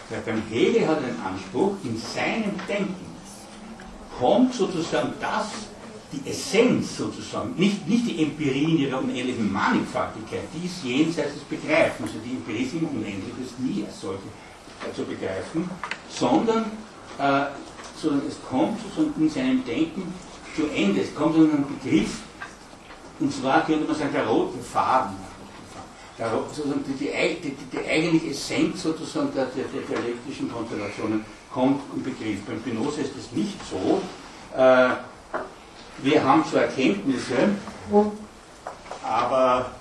Weil beim Hegel hat er den Anspruch, in seinem Denken kommt sozusagen das die Essenz sozusagen, nicht, nicht die Empirie in ihrer unendlichen Mannigfaltigkeit, die ist jenseits des Begreifens, also die Empirie ist unendlich, ist nie als solche äh, zu begreifen, sondern, äh, sondern es kommt sozusagen in seinem Denken zu Ende, es kommt zu einem Begriff, und zwar könnte man sagen, der rote Faden. Der, sozusagen die, die, die, die eigentliche Essenz sozusagen der, der, der dialektischen Konstellationen kommt im Begriff. Beim Spinoza ist es nicht so. Äh, wir haben zwar Erkenntnisse, aber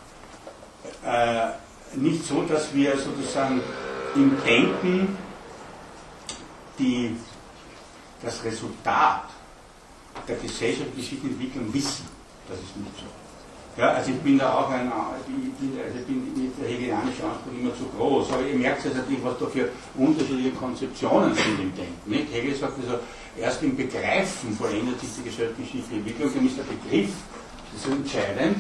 äh, nicht so, dass wir sozusagen im Denken die, das Resultat der gesellschaftlichen Entwicklung wissen. Das ist nicht so. Ja, also ich bin da auch ein, ich bin, also ich bin mit der hegelianische Anspruch immer zu groß, aber ihr merkt jetzt natürlich, was da für unterschiedliche Konzeptionen sind im Denken. Nicht? Hegel sagt also, erst im Begreifen vollendet sich die gesellschaftliche Entwicklung, dann ist der Begriff das ist entscheidend,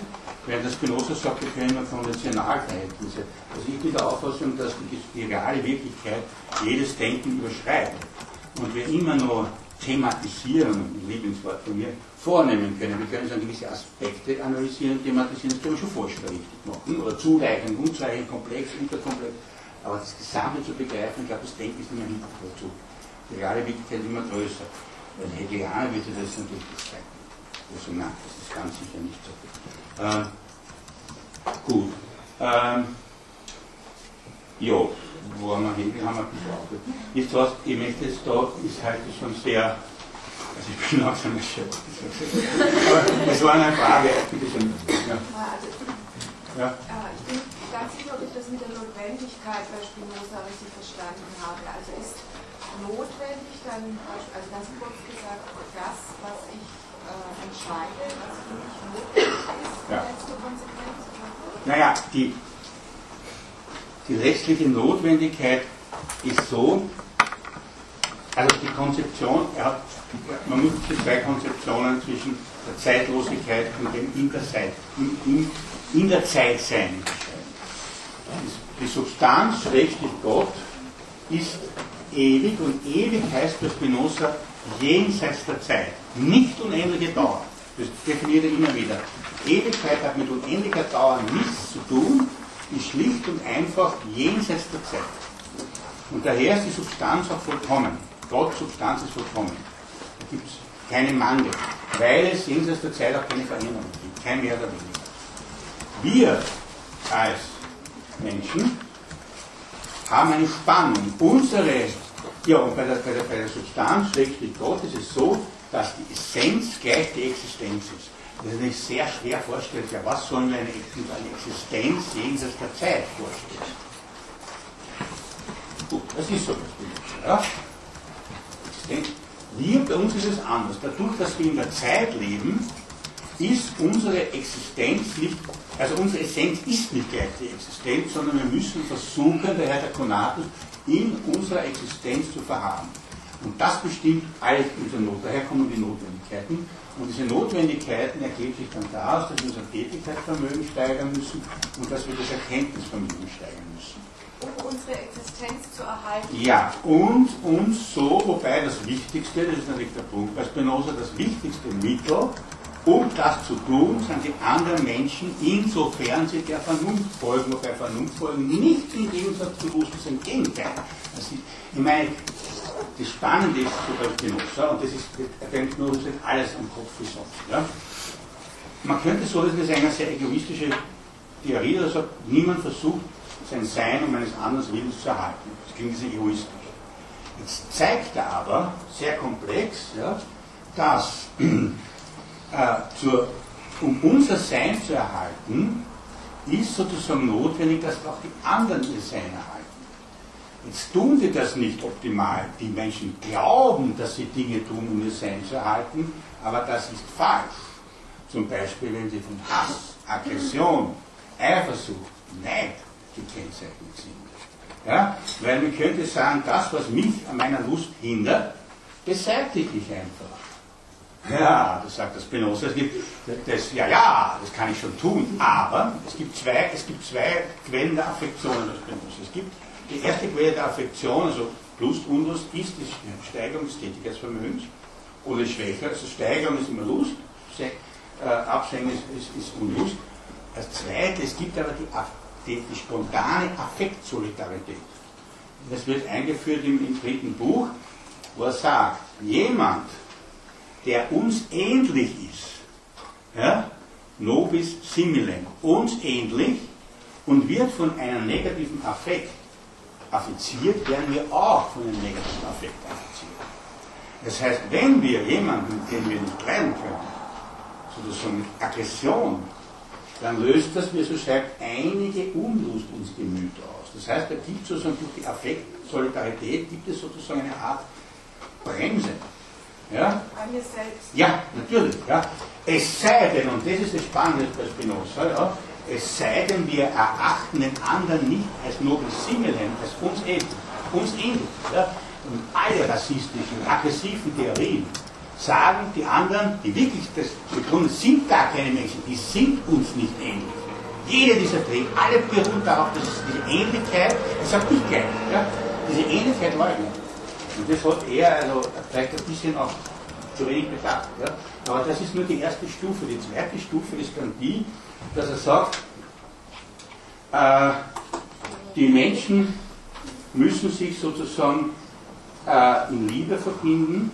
während das Spinoza sagt, wir können nur Konventionalverhältnisse. Also ich bin der Auffassung, dass die, die reale Wirklichkeit jedes Denken überschreitet. Und wir immer nur thematisieren, ein Lieblingswort von mir, vornehmen können. Wir können so gewisse Aspekte analysieren thematisieren, das können wir schon vorstellen machen. Oder zureichend, unzureichend, komplex, unterkomplex. Aber das Gesamte zu begreifen, ich glaube, das Denken ist immer hinten dazu. Die reale Wirklichkeit ist immer größer. Weil Hegelianer wird das natürlich zeigen. Also nein, das ist ganz sicher nicht so. Äh, gut. Ähm, ja, wo haben wir Hegel haben wir gebraucht. Ist was, ich möchte jetzt da, ist heute schon sehr also ich bin langsam erschöpft. Aber es war eine Frage, bitte schön. Ja. Ja. Ich bin ganz sicher, ob ich das mit der Notwendigkeit bei Spinoza richtig verstanden habe. Also ist notwendig dann, also ganz kurz gesagt, das, was ich äh, entscheide, was für mich notwendig ist, ja. letzte Konsequenz? Naja, die, die letztliche Notwendigkeit ist so, also die Konzeption, hat man muss die zwei Konzeptionen zwischen der Zeitlosigkeit und dem in der, Zeit, in, in, in der Zeit sein. Die Substanz, rechtlich Gott, ist ewig und ewig heißt bei Spinoza jenseits der Zeit. Nicht unendliche Dauer. Das definiert er immer wieder. Ewigkeit hat mit unendlicher Dauer nichts zu tun, ist schlicht und einfach jenseits der Zeit. Und daher ist die Substanz auch vollkommen. Gott, Substanz ist vollkommen gibt es keinen Mangel, weil es jenseits der Zeit auch keine Veränderung gibt, kein mehr oder weniger. Wir als Menschen haben eine Spannung. Unsere, ja, und bei der, bei der, bei der Substanz, schrägstrich Gott, ist es so, dass die Essenz gleich die Existenz ist. Das ist natürlich sehr schwer vorstellbar. Was sollen wir eine, Existenz jenseits der Zeit vorstellen? Gut, das ist so. Ja? Wir, bei uns ist es anders. Dadurch, dass wir in der Zeit leben, ist unsere Existenz nicht, also unsere Essenz ist nicht gleich die Existenz, sondern wir müssen versuchen, der Herr der Konatus, in unserer Existenz zu verharren. Und das bestimmt alles unsere Not. Daher kommen die Notwendigkeiten. Und diese Notwendigkeiten ergeben sich dann daraus, dass wir unser Tätigkeitsvermögen steigern müssen und dass wir das Erkenntnisvermögen steigern müssen. Um unsere Existenz zu erhalten. Ja, und uns so, wobei das Wichtigste, das ist natürlich der Punkt bei Spinoza, das wichtigste Mittel, um das zu tun, sind die anderen Menschen, insofern sie der Vernunft folgen, wobei Vernunft folgen nicht im Gegensatz zu ist im Gegenteil. Ich meine, das Spannende ist so bei Spinoza, und das ist, er denkt nur, das wird alles am Kopf gesoffen. Ja? Man könnte so, das ist eine sehr egoistische Theorie, der sagt, niemand versucht, sein Sein um eines anderen Willens zu erhalten. Das klingt sehr egoistisch. Jetzt zeigt er aber, sehr komplex, ja, dass <clears throat> äh, zur, um unser Sein zu erhalten, ist sozusagen notwendig, dass auch die anderen ihr Sein erhalten. Jetzt tun sie das nicht optimal. Die Menschen glauben, dass sie Dinge tun, um ihr Sein zu erhalten, aber das ist falsch. Zum Beispiel, wenn sie von Hass, Aggression, Eifersucht, Neid gekennzeichnet sind. Ja? Weil man könnte sagen, das, was mich an meiner Lust hindert, beseitige ich einfach. Ja, das sagt das Spinoza. Es gibt das, ja, ja, das kann ich schon tun, aber es gibt zwei, es gibt zwei Quellen der Affektionen des Spinoza. Es gibt die erste Quelle der Affektion, also Lust, Unlust, ist die Steigerung des Tätigkeitsvermögens oder schwächer. Also Steigerung ist immer Lust, äh, Absenken ist, ist, ist, Unlust. Als zweites, es gibt aber die, die, die spontane Affektsolidarität. Das wird eingeführt im, im dritten Buch, wo er sagt, jemand, der uns ähnlich ist, ja, nobis similem, uns ähnlich und wird von einem negativen Affekt affiziert, werden wir auch von einem negativen Affekt affiziert. Das heißt, wenn wir jemanden, den wir nicht leiden können, sozusagen mit Aggression, dann löst das, wie er so schreibt, einige Unlust ins Gemüt aus. Das heißt, er gibt sozusagen durch die Affektsolidarität, gibt es sozusagen eine Art Bremse. Ja? Bei mir selbst. Ja, natürlich. Ja. Es sei denn, und das ist das Spannende bei Spinoza, ja, es sei denn, wir erachten den anderen nicht als nobis similem, als uns ähnlich. Uns ähnlich. Ja. Und alle rassistischen, aggressiven Theorien sagen, die anderen, die wirklich das begründen, sind gar keine Menschen, die sind uns nicht ähnlich. Jede dieser Theorien, alle beruhen darauf, dass diese Ähnlichkeit, das sagt nicht gleich, ja, diese Ähnlichkeit leugnet. Und das hat er also vielleicht ein bisschen auch zu wenig bedacht. Ja? Aber das ist nur die erste Stufe. Die zweite Stufe ist dann die, dass er sagt, äh, die Menschen müssen sich sozusagen äh, in Liebe verbinden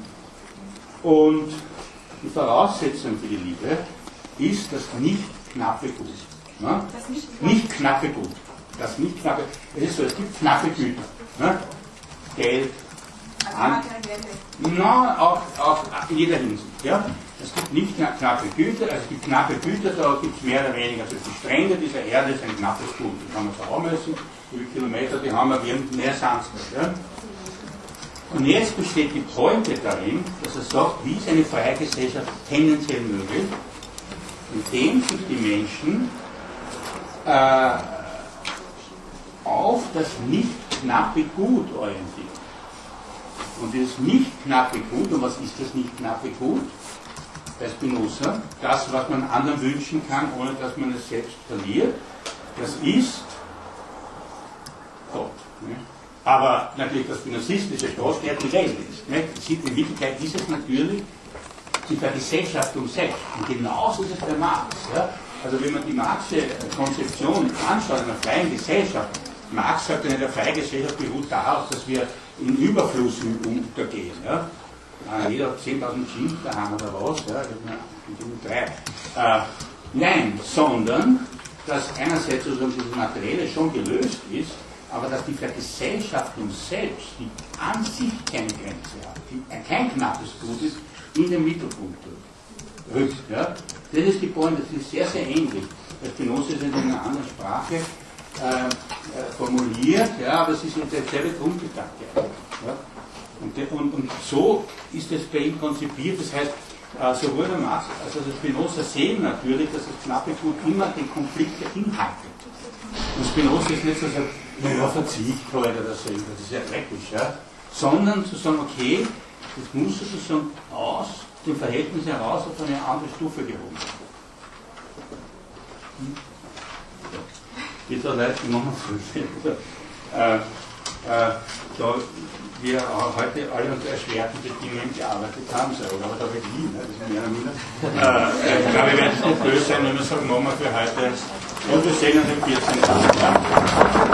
und die Voraussetzung für die Liebe ist das nicht knappe Gut. Ne? Das nicht, nicht knappe Gut. Das nicht knappe, es ist so, es gibt knappe Güter. Ne? Geld, an, na, auch, auch in jeder Hinsicht. Ja? Es gibt nicht knappe Güter, also es gibt knappe Güter, da gibt es mehr oder weniger. Also die Strände dieser Erde sind knappes Gut. Die kann man messen, wie viele Kilometer die haben, wir haben mehr nicht. Ja? Und jetzt besteht die Pointe darin, dass er sagt, wie ist eine freie Gesellschaft tendenziell möglich, indem sich die Menschen äh, auf das nicht knappe Gut orientieren. Und dieses nicht knappe Gut, und was ist das nicht knappe Gut? Bei Spinoza, das, was man anderen wünschen kann, ohne dass man es selbst verliert, das ist Gott. Ne? Aber natürlich das spinozistische Gott, der die Welt ist. Ne? In Wirklichkeit ist es natürlich die Vergesellschaftung selbst. Und genauso ist es bei Marx. Also wenn man die Marxische Konzeption anschaut, einer freien Gesellschaft, Marx sagt, eine freie Gesellschaft beruht darauf, dass wir in Überfluss untergehen. Ja? Ah, jeder hat 10.000 Jeans daheim oder was, ja, drei. Äh, nein, sondern, dass einerseits sozusagen dieses Materielle schon gelöst ist, aber dass die Vergesellschaftung selbst, die an sich keine Grenze hat, die kein knappes Gut ist, in den Mittelpunkt rückt. Ja? Das ist die Point, das ist sehr, sehr ähnlich. Der Spinoza ist in einer anderen Sprache, äh, äh, formuliert, ja, aber es ist derselbe Grundgedanke. Ja. Und, und, und, so ist es bei ihm konzipiert, das heißt, äh, sowohl der Marx als auch der Spinoza sehen natürlich, dass das knappe Gut immer den Konflikt beinhaltet. Und Spinoza ist nicht so, sagt, naja, Verzicht heute oder so, das ist ja dreckig. Ja. sondern zu sagen, okay, das muss sozusagen aus dem Verhältnis heraus auf eine andere Stufe gehoben werden. Hm? Geht da leicht, wie machen wir es? Äh, äh, da wir heute alle unter erschwerten Bedingungen gearbeitet haben, selber, aber da wird nie, ne? das ist mehr oder minder. Äh, ich glaube, wir werden nicht böse sein, wenn wir sagen, machen wir für heute und wir sehen uns im 14. Tag.